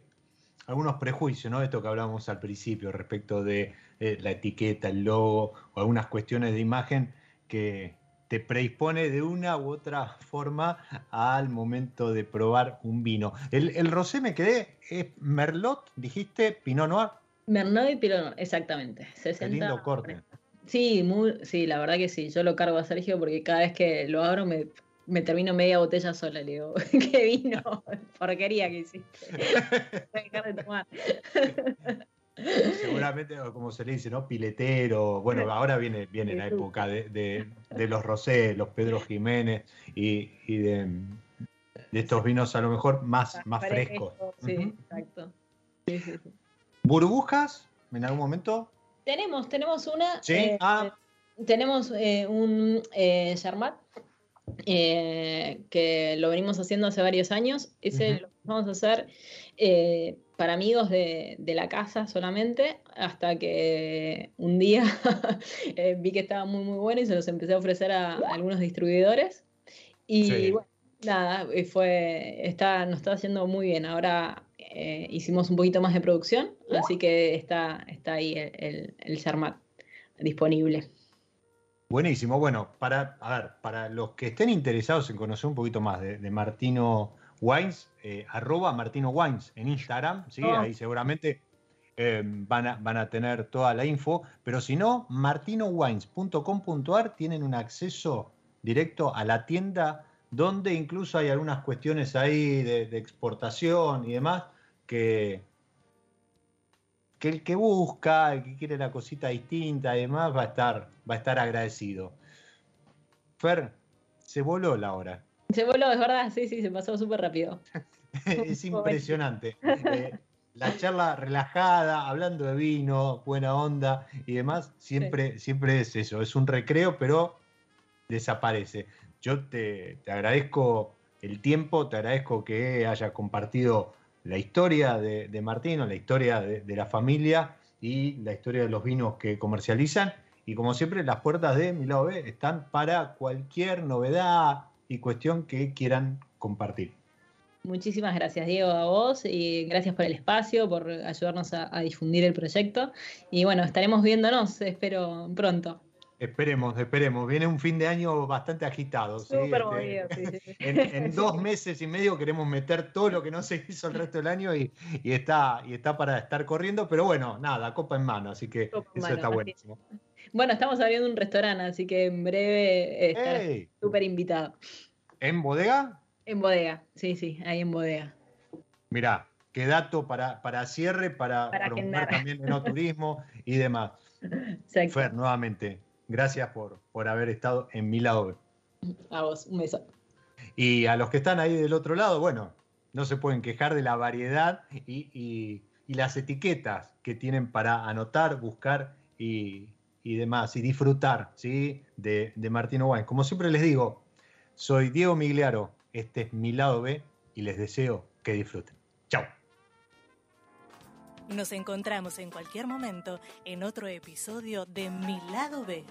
algunos prejuicios, ¿no? Esto que hablábamos al principio respecto de eh, la etiqueta, el logo o algunas cuestiones de imagen que, te predispone de una u otra forma al momento de probar un vino. El, el rosé me quedé, es Merlot, dijiste, Pinot Noir. Merlot y Pinot Noir, exactamente. 60, Qué lindo corte. Sí, muy, sí, la verdad que sí. Yo lo cargo a Sergio porque cada vez que lo abro me, me termino media botella sola. Le digo, *laughs* qué vino, *laughs* porquería que hiciste. *laughs* Voy a dejar de tomar. *laughs* Seguramente, como se le dice, ¿no? Piletero. Bueno, ahora viene, viene la época de, *laughs* de, los Rosé, los Pedro Jiménez y, y de, de, estos vinos a lo mejor más, más frescos. Sí, exacto. Sí, sí, ¿Burbujas en algún momento? Tenemos, tenemos una. Sí, eh, ah. Tenemos eh, un eh, Charmat eh, que lo venimos haciendo hace varios años. Ese lo vamos a hacer eh, para amigos de, la casa solamente, hasta que un día *laughs* eh, vi que estaba muy, muy bueno y se los empecé a ofrecer a, algunos distribuidores. Y bueno, nada, fue, está, nos está haciendo muy bien. Ahora hicimos un poquito más de producción, así que está, está ahí el, el, el disponible. Buenísimo. Bueno, para, a ver, para los que estén interesados en conocer un poquito más de, Martino Wines, eh, arroba Martino Wines en Instagram, ¿sí? Ah. Ahí seguramente eh, van, a, van, a, tener toda la info. Pero si no, martinowines.com.ar tienen un acceso directo a la tienda donde incluso hay algunas cuestiones ahí de, de exportación y demás que, que el que busca, el que quiere la cosita distinta y demás, va a estar, va a estar agradecido. Fer, se voló la hora. *laughs* Se voló, es verdad, sí, sí, se pasó súper rápido. *laughs* es impresionante. *laughs* Eh, la charla relajada, hablando de vino, buena onda y demás, siempre, siempre es eso, es un recreo, pero desaparece. Yo te, te agradezco el tiempo, te agradezco que hayas compartido la historia de, Martino, la historia de, la familia y la historia de los vinos que comercializan. Y como siempre, las puertas de Mi Lado B están para cualquier novedad y cuestión que quieran compartir. Muchísimas gracias, Diego, a vos y gracias por el espacio, por ayudarnos a difundir el proyecto. Y bueno, estaremos viéndonos, espero pronto. Esperemos, esperemos. Viene un fin de año bastante agitado. ¿sí? Este, *laughs* en, dos meses y medio queremos meter todo lo que no se hizo el resto del año y, está, y está para estar corriendo, pero bueno, nada, copa en mano, así que eso está buenísimo. Bueno, estamos abriendo un restaurante, así que en breve estará súper invitado. ¿En bodega? En bodega, sí, sí, ahí en bodega. Mirá, qué dato para, para cierre, para, promover también el no turismo y demás. Fer, nuevamente, Gracias por, por haber estado en mi lado. A vos, un beso. Y a los que están ahí del otro lado, bueno, no se pueden quejar de la variedad y, las etiquetas que tienen para anotar, buscar y, demás, y disfrutar ¿sí? de, de Martino Wine. Como siempre les digo, soy Diego Migliaro, este es mi lado B y les deseo que disfruten. Chao. Nos encontramos en cualquier momento en otro episodio de Mi lado B.